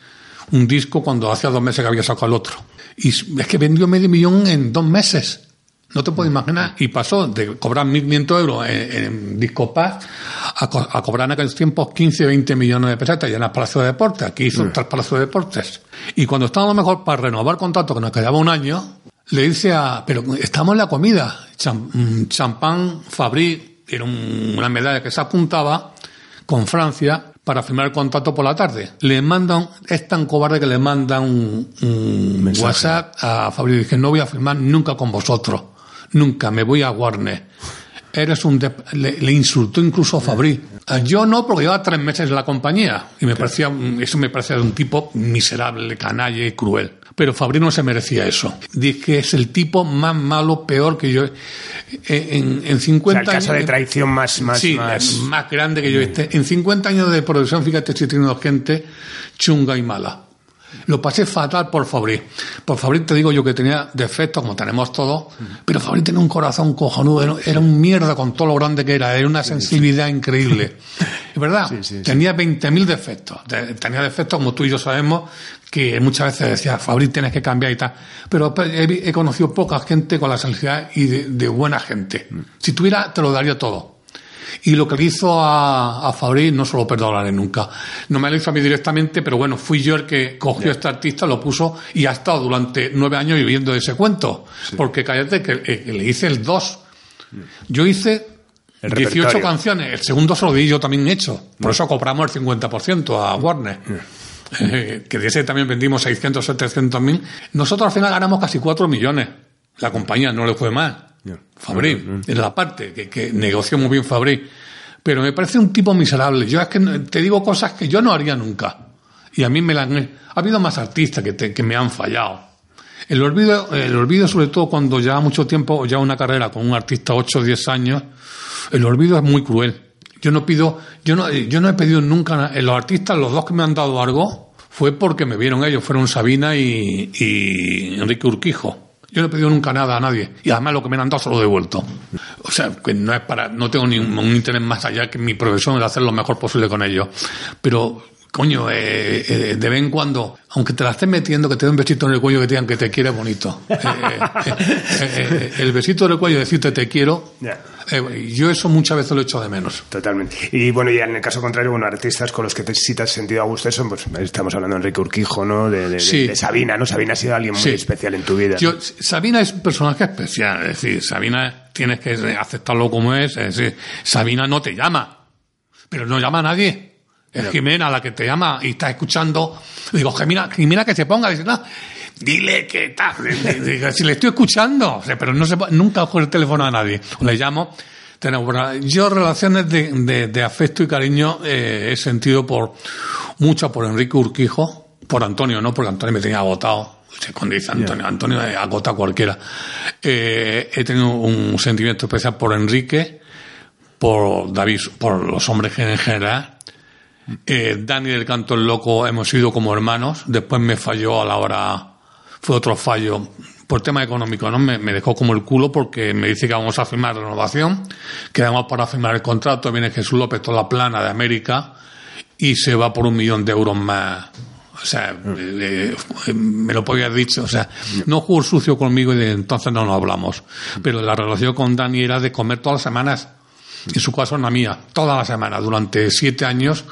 un disco cuando hacía dos meses que había sacado el otro. Y es que vendió medio millón en dos meses. No te puedes imaginar. Y pasó de cobrar 1.500 euros en, en Disco Paz a, a, cobrar en aquellos tiempos 15, 20 millones de pesetas ya en el Palacio de Deportes. Aquí hizo mm. tres Palacio de Deportes. Y cuando estábamos mejor para renovar contrato, que nos quedaba un año, le dice a, pero estamos en la comida. Mm, champán Fabri, era una medalla que se apuntaba con Francia para firmar el contrato por la tarde. Le mandan, es tan cobarde que le mandan un, un WhatsApp a Fabio y dije, no voy a firmar nunca con vosotros. Nunca, me voy a Warner. Eres un... Le, insultó incluso a Fabri. Yo no, porque llevaba tres meses en la compañía. Y me parecía, eso me parecía de un tipo miserable, canalla y cruel pero Fabri no se merecía eso. Dice que es el tipo más malo, peor que yo. En, en 50 o sea, el caso de traición más, más, sí, más... grande que yo esté. En 50 años de producción, fíjate, estoy teniendo gente chunga y mala. Lo pasé fatal por Fabri. Por Fabri te digo yo que tenía defectos, como tenemos todos, pero Fabri tenía un corazón cojonudo, era un mierda con todo lo grande que era, era una sensibilidad increíble. Es verdad, tenía 20.000 defectos. Tenía defectos, como tú y yo sabemos, que muchas veces decía, Fabri tienes que cambiar y tal. Pero he, conocido poca gente con la sensibilidad y de, buena gente. Mm. Si tuviera, te lo daría todo. Y lo que le hizo a, a Fabri no se lo perdonaré nunca. No me lo hizo a mí directamente, pero bueno, fui yo el que cogió a este artista, lo puso y ha estado durante nueve años viviendo de ese cuento. Porque cállate que, le hice el dos. Yo hice 18 canciones, el segundo se lo di yo también hecho. Por eso compramos el 50% a Warner. que de ese también vendimos 600, 700 mil. Nosotros al final ganamos casi 4 millones. La compañía no le fue mal. Fabri, en la parte que, negoció muy bien Fabri. Pero me parece un tipo miserable. Yo es que te digo cosas que yo no haría nunca. Y a mí me la han... Ha habido más artistas que, que me han fallado. El olvido, el olvido, sobre todo cuando lleva mucho tiempo, ya una carrera con un artista 8 o 10 años, el olvido es muy cruel. Yo no pido, yo no, yo no he pedido nunca, en los artistas, los dos que me han dado algo, fue porque me vieron ellos, fueron Sabina y, y Enrique Urquijo. Yo no he pedido nunca nada a nadie. Y además lo que me han dado se lo he devuelto. O sea, que no es para, no tengo ningún interés más allá que mi profesión de hacer lo mejor posible con ellos. Pero coño, eh, eh, de vez en cuando, aunque te la estés metiendo, que te den un besito en el cuello que te digan que te quiere bonito. Eh, el besito en el cuello, decirte te quiero. yo eso muchas veces lo echo de menos. Totalmente. Y bueno, ya en el caso contrario, bueno, artistas con los que te, sí te has sentido a gusto, eso, pues estamos hablando de Enrique Urquijo, ¿no? De, Sabina, ¿no? Sabina ha sido alguien muy especial en tu vida. Yo, Sabina es un personaje especial, es decir, Sabina tienes que aceptarlo como es, es decir, Sabina no te llama, pero no llama a nadie. Es Jimena la que te llama y está escuchando. Digo, Jimena, Jimena que se ponga. Dice, no, dile que está. si le estoy escuchando. Pero no se, nunca cojo el teléfono a nadie. Le llamo. Yo relaciones de, de, afecto y cariño eh, he sentido por mucho por Enrique Urquijo, por Antonio, no, porque Antonio me tenía agotado. Cuando dice Antonio, Antonio agota a cualquiera. Eh, he tenido un sentimiento especial por Enrique, por David, por los hombres en general eh, Dani del Canto el Loco hemos sido como hermanos. Después me falló a la hora, fue otro fallo por tema económico, ¿no? Me, dejó como el culo porque me dice que vamos a firmar renovación, quedamos para firmar el contrato, viene Jesús López, toda la plana de América, y se va por un millón de euros más. O sea, eh, eh, me lo podía haber dicho. O sea, no jugó sucio conmigo y de entonces no nos hablamos. Pero la relación con Dani era de comer todas las semanas en su caso una mía, toda la semana, durante siete años,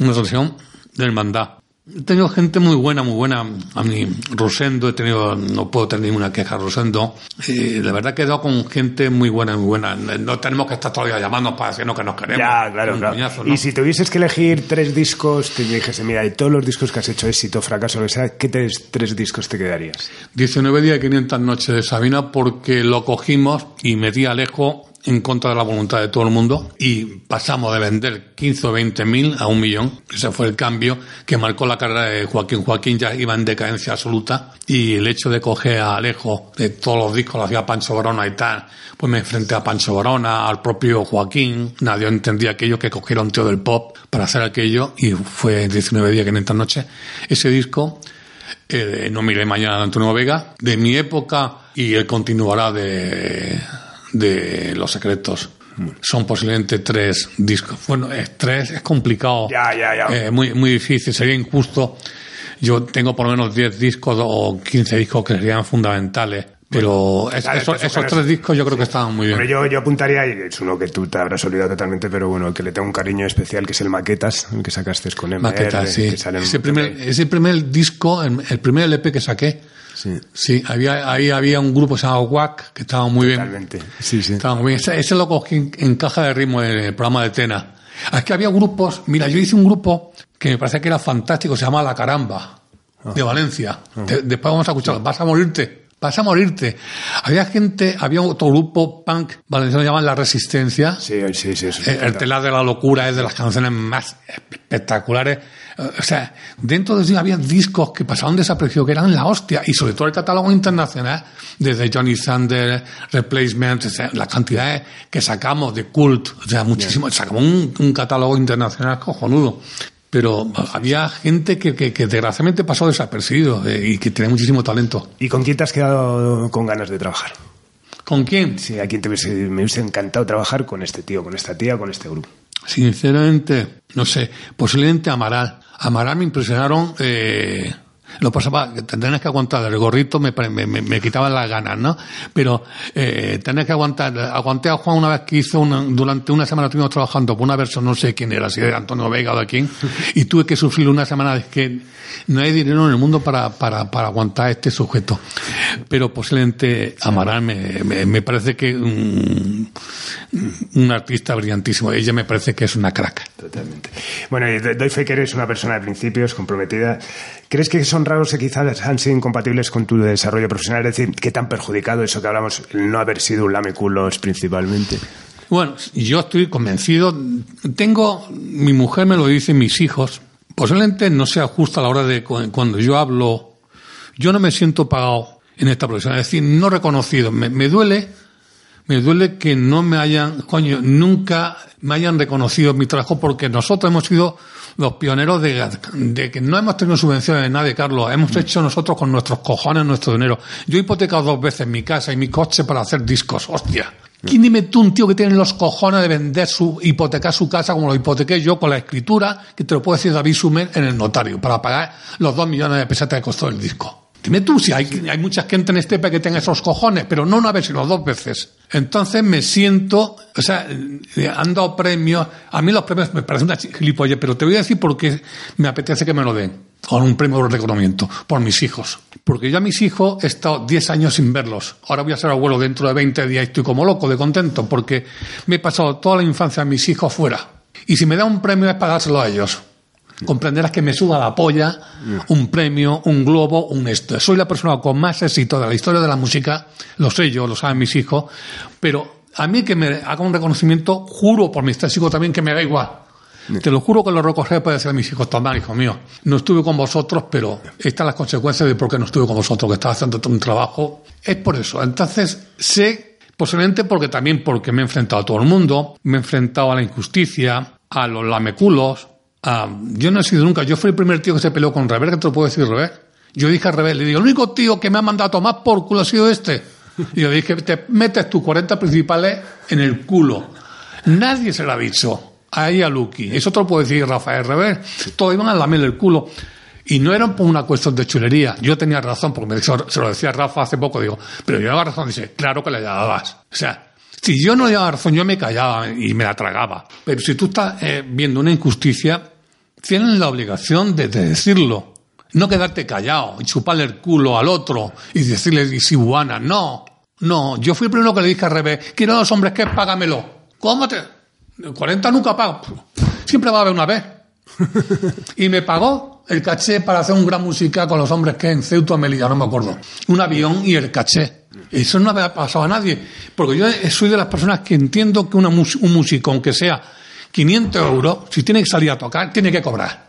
una asociación de hermandad. He tenido gente muy buena, muy buena. A mí, Rosendo, he tenido, no puedo tener ninguna queja, Rosendo. Y la verdad que he quedado con gente muy buena, muy buena. No tenemos que estar todavía llamando para decirnos que nos queremos. Ya, claro, claro. Y si tuvieses que elegir tres discos, te dijese, mira, de todos los discos que has hecho, éxito, fracaso, lo que sea, ¿qué tres, tres discos te quedarías? 19 días y 500 noches de Sabina porque lo cogimos y metí a Alejo en contra de la voluntad de todo el mundo y pasamos de vender 15 o 20 mil a un millón. Ese fue el cambio que marcó la carrera de Joaquín. Joaquín ya iba en decadencia absoluta y el hecho de coger a Alejo de todos los discos, lo hacía Pancho Barona y tal, pues me enfrenté a Pancho Barona, al propio Joaquín, nadie entendía aquello que cogieron tío del pop para hacer aquello y fue 19 días, 500 noches. Ese disco eh, no miré mañana de Antonio Vega, de mi época y él continuará de de Los Secretos. Son posiblemente tres discos. Bueno, es tres, es complicado. Ya, ya, ya. Eh, muy, muy difícil, sería injusto. Yo tengo por lo menos 10 discos o 15 discos que serían fundamentales. Pero esos, tres discos yo creo que estaban muy bien. yo, yo apuntaría, y es uno que tú te habrás olvidado totalmente, pero bueno, que le tengo un cariño especial, que es el Maquetas, el que sacaste con MR. Maquetas, sí. ese, primer, ese primer disco, el primer LP que saqué, Sí. Sí, había, ahí había un grupo que se llamaba WAC, que estaba muy Totalmente. bien. Sí, sí. Estaba muy bien. Ese, lo cogí en, caja de ritmo en el programa de Tena. Es que había grupos, mira, yo hice un grupo que me parece que era fantástico, se llama La Caramba, de ah. Valencia. Ah. después vamos a escuchar, vas a morirte, vas a morirte. Había gente, había otro grupo punk valenciano que llaman La Resistencia. Sí, sí, sí. el, el telar de la locura es de las canciones más espectaculares o sea, dentro de eso había discos que pasaban desapercibidos, que eran la hostia, y sobre todo el catálogo internacional, desde Johnny Thunder, Replacement, la cantidad que sacamos de Cult, o sea, muchísimo, sacamos un, catálogo internacional cojonudo pero había gente que, que, desgraciadamente pasó desapercibido eh, y que tenía muchísimo talento. ¿Y con quién te has quedado con ganas de trabajar? ¿Con quién? Sí, a quién te me hubiese encantado trabajar con este tío, con esta tía, con este grupo. Sinceramente, no sé, posiblemente Amaral. Amaral me impresionaron. Eh, lo pasaba, tenés que aguantar el gorrito, me, me, me, quitaban las ganas, ¿no? Pero eh, tenés que aguantar. Aguanté a Juan una vez que hizo una, durante una semana estuvimos trabajando por una versión, no sé quién era, si de Antonio Vega o de quién, y tuve que sufrir una semana de que no hay dinero en el mundo para, para, para aguantar este sujeto. Pero posiblemente Amaral me, me, parece que un, un, artista brillantísimo. Ella me parece que es una crack. Totalmente. Bueno, doy fe que eres una persona de principios, comprometida. ¿Crees que son raros que quizás han sido incompatibles con tu desarrollo profesional? Es decir, ¿qué tan perjudicado eso que hablamos, no haber sido un lameculos principalmente? Bueno, yo estoy convencido. Tengo, mi mujer me lo dice, mis hijos, posiblemente no sea justo a la hora de cuando yo hablo, yo no me siento pagado en esta profesión, es decir, no reconocido. Me, duele me duele que no me hayan, coño, nunca me hayan reconocido mi trabajo porque nosotros hemos sido los pioneros de, que no hemos tenido subvenciones de nadie, Carlos. Hemos hecho nosotros con nuestros cojones nuestro dinero. Yo he hipotecado dos veces mi casa y mi coche para hacer discos. Hostia. ¿Quién dime tú un tío que tiene los cojones de vender su, hipotecar su casa como lo hipotequé yo con la escritura que te lo puede decir David Sumer en el notario para pagar los dos millones de pesetas que costó el disco? Dime tú si hay, hay mucha gente en este que tenga esos cojones, pero no una vez, sino dos veces. Entonces me siento, o sea, han dado premios. A mí los premios me parecen una gilipollez, pero te voy a decir por qué me apetece que me lo den. Con un premio de reconocimiento. Por mis hijos. Porque yo a mis hijos he estado 10 años sin verlos. Ahora voy a ser abuelo dentro de 20 días y estoy como loco de contento porque me he pasado toda la infancia a mis hijos fuera. Y si me da un premio es pagárselo a ellos comprenderás que me suba la polla un premio, un globo, un esto. Soy la persona con más éxito de la historia de la música, lo sé yo, lo saben mis hijos, pero a mí que me haga un reconocimiento, juro por mis tres hijos también que me da igual. Te lo juro que lo recogeré para decir a mis hijos también, hijo mío. No estuve con vosotros, pero están las consecuencias de por qué no estuve con vosotros, que estaba haciendo un trabajo. Es por eso. Entonces, sé, posiblemente porque también porque me he enfrentado a todo el mundo, me he enfrentado a la injusticia, a los lameculos, Ah, yo no he sido nunca, yo fui el primer tío que se peleó con Rever, que te lo puedo decir, Rever. Yo dije a Rever, le digo, el único tío que me ha mandado a tomar por culo ha sido este. Y yo dije, te metes tus 40 principales en el culo. Nadie se lo ha dicho. Ahí a Lucky. Eso te lo puedo decir Rafael Rever. Todos iban a lamerle el culo. Y no era por una cuestión de chulería. Yo tenía razón, porque me, se lo decía Rafa hace poco. Digo, pero yo llevaba razón. Dice, claro que le dabas. O sea, si yo no llevaba razón, yo me callaba y me la tragaba. Pero si tú estás eh, viendo una injusticia, tienen la obligación de, decirlo. No quedarte callado y chuparle el culo al otro y decirle si buana. No, no. Yo fui el primero que le dije al revés, quiero a los hombres que págamelo. ¿Cómo te? 40 nunca pago. Siempre va a haber una vez. y me pagó el caché para hacer un gran música con los hombres que en Ceuta Melilla, no me acuerdo. Un avión y el caché. Eso no había pasado a nadie. Porque yo soy de las personas que entiendo que un músico, aunque sea 500 euros, si tiene que salir a tocar, tiene que cobrar.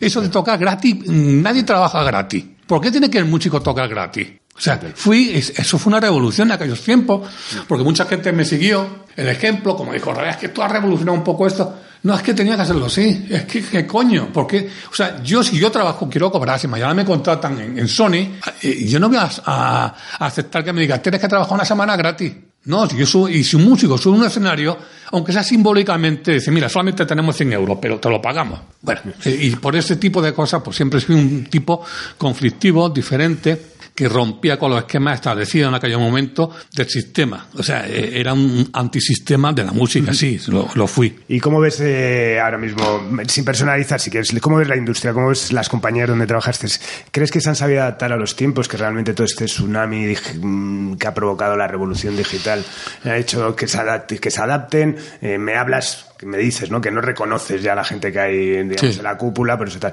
Eso de tocar gratis, nadie trabaja gratis. ¿Por qué tiene que el músico tocar gratis? O sea, fui, eso fue una revolución en aquellos tiempos, porque mucha gente me siguió el ejemplo, como dijo, es que tú has revolucionado un poco esto. No, es que tenía que hacerlo así. Es que, ¿qué coño? Porque, o sea, yo si yo trabajo, quiero cobrar, si mañana me contratan en, Sony, eh, yo no voy a, a, aceptar que me digan, tienes que trabajar una semana gratis. No, si yo y si un músico sube un escenario, aunque sea simbólicamente, dice, mira, solamente tenemos 100 euros, pero te lo pagamos. Bueno, y por ese tipo de cosas, pues siempre soy un tipo conflictivo, diferente, que rompía con los esquemas establecidos en aquel momento del sistema. O sea, eh, era un antisistema de la música, sí, lo, fui. ¿Y cómo ves eh, ahora mismo, sin personalizar, si quieres, cómo ves la industria, cómo ves las compañías donde trabajaste? ¿Crees que se han sabido adaptar a los tiempos, que realmente todo este tsunami mm, que ha provocado la revolución digital ha hecho que se, que se adapten? Eh, me hablas me dices, ¿no? Que no reconoces ya a la gente que hay digamos, en la cúpula, pero eso tal.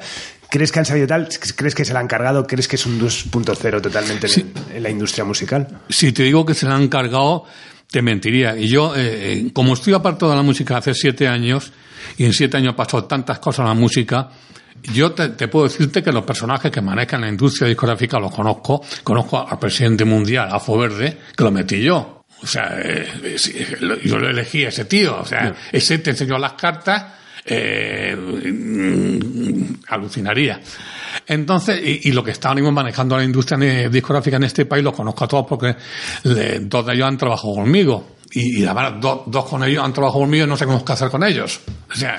¿Crees que han sabido tal? ¿Crees que se la han cargado? ¿Crees que es un 2.0 totalmente en, la industria musical? Si te digo que se la han cargado, te mentiría. Y yo, eh, eh, como estoy apartado de la música hace siete años, y en siete años pasó tantas cosas en la música, yo te, puedo decirte que los personajes que manejan la industria discográfica los conozco. Conozco al presidente mundial, Afo Verde, que lo metí yo. O sea, eh, yo lo elegí a ese tío. O sea, ese te enseñó las cartas, eh, mm, alucinaría. Entonces, y, lo que está ahora mismo manejando la industria discográfica en este país, los conozco a todos porque dos de ellos han trabajado conmigo. Y, la verdad, dos con ellos han trabajado conmigo y no sé cómo hacer con ellos. O sea,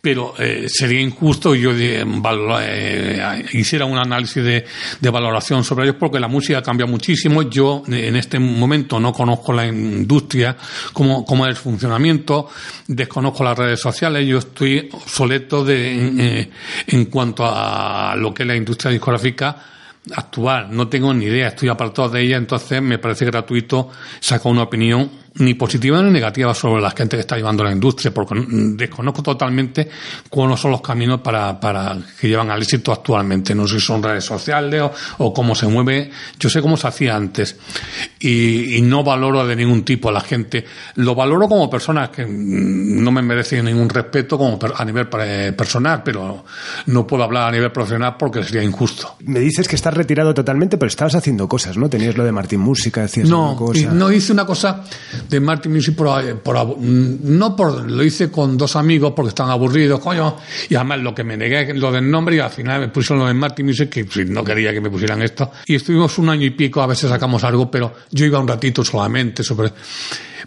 pero eh, sería injusto yo eh, eh, hiciera un análisis de, de, valoración sobre ellos porque la música cambia muchísimo. Yo en este momento no conozco la industria, cómo, cómo es el funcionamiento, desconozco las redes sociales, yo estoy obsoleto de, en cuanto a lo que es la industria discográfica actual. No tengo ni idea, estoy apartado de ella, entonces me parece gratuito sacar una opinión ni positiva ni negativa sobre la gente que está llevando la industria, porque desconozco totalmente cuáles son los caminos para, para que llevan al éxito actualmente. No sé si son redes sociales o, cómo se mueve. Yo sé cómo se hacía antes y, no valoro de ningún tipo a la gente. Lo valoro como personas que no me merecen ningún respeto como a nivel personal, pero no puedo hablar a nivel profesional porque sería injusto. Me dices que estás retirado totalmente, pero estabas haciendo cosas, ¿no? Tenías lo de Martín Música, decías no, No, hice una cosa de Martin Music por, no por lo hice con dos amigos porque estaban aburridos, coño, y además lo que me negué lo del nombre y al final me pusieron lo de Martin Music que no quería que me pusieran esto y estuvimos un año y pico, a veces sacamos algo, pero yo iba un ratito solamente sobre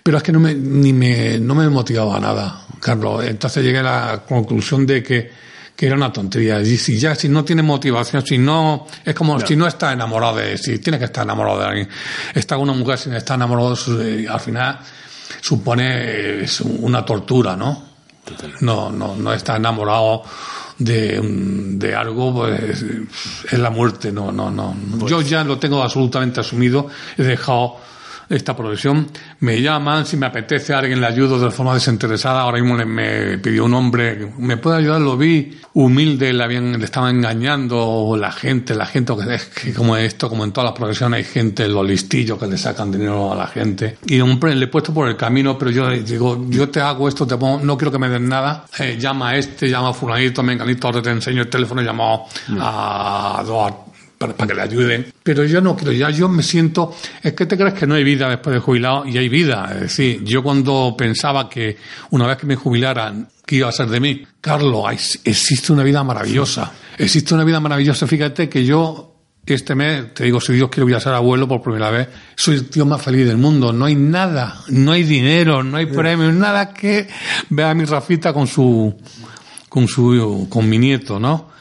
pero es que no me ni me no me motivaba nada, Carlos. Entonces llegué a la conclusión de que que era una tontería. Y si ya, si no tiene motivación, si no, es como si no está enamorado de, si tiene que estar enamorado de alguien, está con una mujer sin estar enamorado, eh, al final supone es una tortura, ¿no? No, no, no está enamorado de, de algo, pues es la muerte, no, no, no. Pues Yo ya lo tengo absolutamente asumido, he dejado esta profesión. Me llaman, si me apetece alguien le ayudo de forma desinteresada. Ahora mismo me pidió un hombre, ¿me puede ayudar? Lo vi humilde, le, habían, le estaba engañando la gente, la gente, que es que como esto, como en todas las profesiones, hay gente, los listillos que le sacan dinero a la gente. Y hombre, le he puesto por el camino, pero yo digo, yo te hago esto, te pongo, no quiero que me den nada. Eh, llama a este, llama a fulanito, menganito, ahora te enseño el teléfono, he llamado mm. a dos para, que le ayuden. Pero yo no creo, ya yo me siento, es que te crees que no hay vida después de jubilado y hay vida. Es decir, yo cuando pensaba que una vez que me jubilaran, ¿qué iba a ser de mí? Carlos, existe una vida maravillosa. Existe una vida maravillosa. Fíjate que yo este mes, te digo, si Dios quiere, voy a ser abuelo por primera vez. Soy el tío más feliz del mundo. No hay nada, no hay dinero, no hay premios, nada que vea a mi Rafita con su, con su, con mi nieto, ¿no?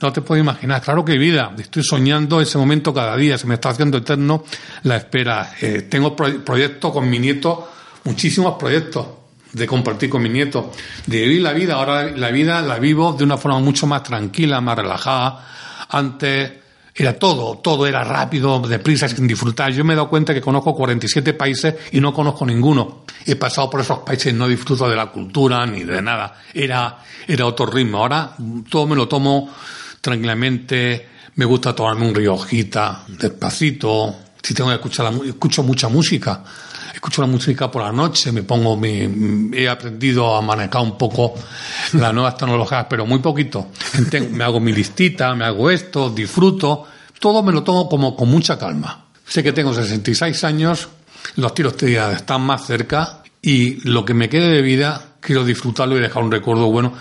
No te puedo imaginar. Claro que vida. Estoy soñando ese momento cada día. Se me está haciendo eterno la espera. Eh, tengo proyectos con mi nieto, muchísimos proyectos de compartir con mi nieto, de vivir la vida. Ahora la vida la vivo de una forma mucho más tranquila, más relajada. Antes era todo, todo era rápido, deprisa, sin disfrutar. Yo me he dado cuenta que conozco 47 países y no conozco ninguno. He pasado por esos países y no disfruto de la cultura ni de nada. Era, era otro ritmo. Ahora todo me lo tomo tranquilamente. Me gusta tomarme un riojita, despacito. Si tengo que escuchar, la, escucho mucha música escucho la música por la noche, me pongo, me, he aprendido a manejar un poco las nuevas tecnologías, pero muy poquito. Me hago mi listita, me hago esto, disfruto, todo me lo tomo como con mucha calma. Sé que tengo 66 años, los tiros están más cerca y lo que me quede de vida quiero disfrutarlo y dejar un recuerdo bueno.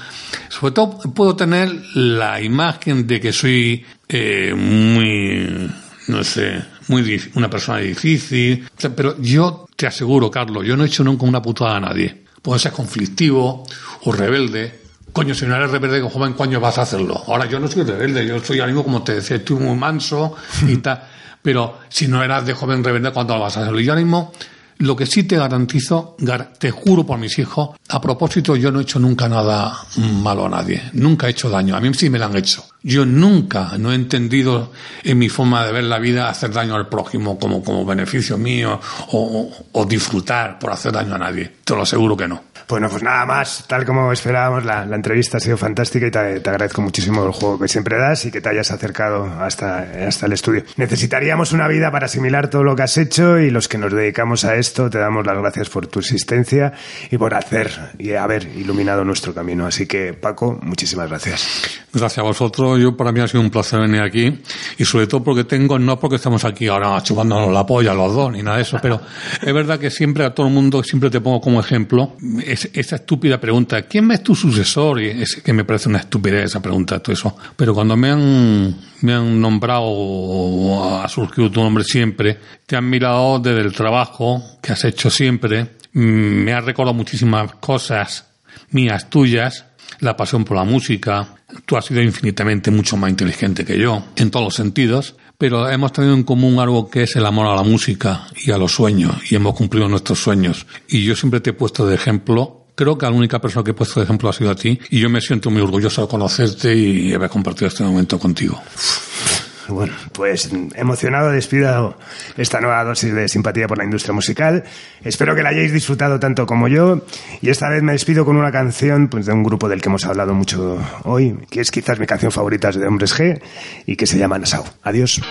Sobre todo puedo tener la imagen de que soy eh, muy, no sé, muy una persona difícil. Pero yo te aseguro, Carlos, yo no he hecho nunca una putada a nadie. Puede ser conflictivo o rebelde. Coño, si no eres rebelde con joven, coño vas a hacerlo. Ahora yo no soy rebelde, yo soy algo como te decía, estoy muy manso y tal. Pero si no eras de joven rebelde, ¿cuándo lo vas a hacerlo? Y yo ahora mismo lo que sí te garantizo, te juro por mis hijos, a propósito, yo no he hecho nunca nada malo a nadie, nunca he hecho daño, a mí sí me lo han hecho. Yo nunca no he entendido en mi forma de ver la vida hacer daño al prójimo como, como beneficio mío o, o disfrutar por hacer daño a nadie. Te lo aseguro que no. Bueno, pues nada más, tal como esperábamos, la, entrevista ha sido fantástica y te, agradezco muchísimo el juego que siempre das y que te hayas acercado hasta, hasta el estudio. Necesitaríamos una vida para asimilar todo lo que has hecho y los que nos dedicamos a esto te damos las gracias por tu existencia y por hacer y haber iluminado nuestro camino. Así que, Paco, muchísimas gracias. Gracias a vosotros. Yo, para mí ha sido un placer venir aquí y sobre todo porque tengo, no porque estamos aquí ahora chupándonos la polla los dos ni nada de eso, pero es verdad que siempre a todo el mundo, siempre te pongo como ejemplo esa estúpida pregunta, ¿quién es tu sucesor? Y es que me parece una estupidez esa pregunta, todo eso. Pero cuando me han, me han nombrado ha surgido tu nombre siempre, te han mirado desde el trabajo que has hecho siempre, mm, me ha recordado muchísimas cosas mías, tuyas, la pasión por la música. Tú has sido infinitamente mucho más inteligente que yo, en todos los sentidos pero hemos tenido en común algo que es el amor a la música y a los sueños, y hemos cumplido nuestros sueños. Y yo siempre te he puesto de ejemplo. Creo que la única persona que he puesto de ejemplo ha sido a ti, y yo me siento muy orgulloso de conocerte y haber compartido este momento contigo. Bueno, pues emocionado despido esta nueva dosis de simpatía por la industria musical. Espero que la hayáis disfrutado tanto como yo. Y esta vez me despido con una canción pues, de un grupo del que hemos hablado mucho hoy, que es quizás mi canción favorita de Hombres G y que se llama Nassau. Adiós.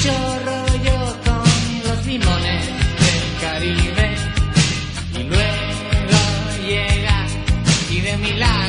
mucho rollo con los limones del Caribe. Y luego llega y de milagro.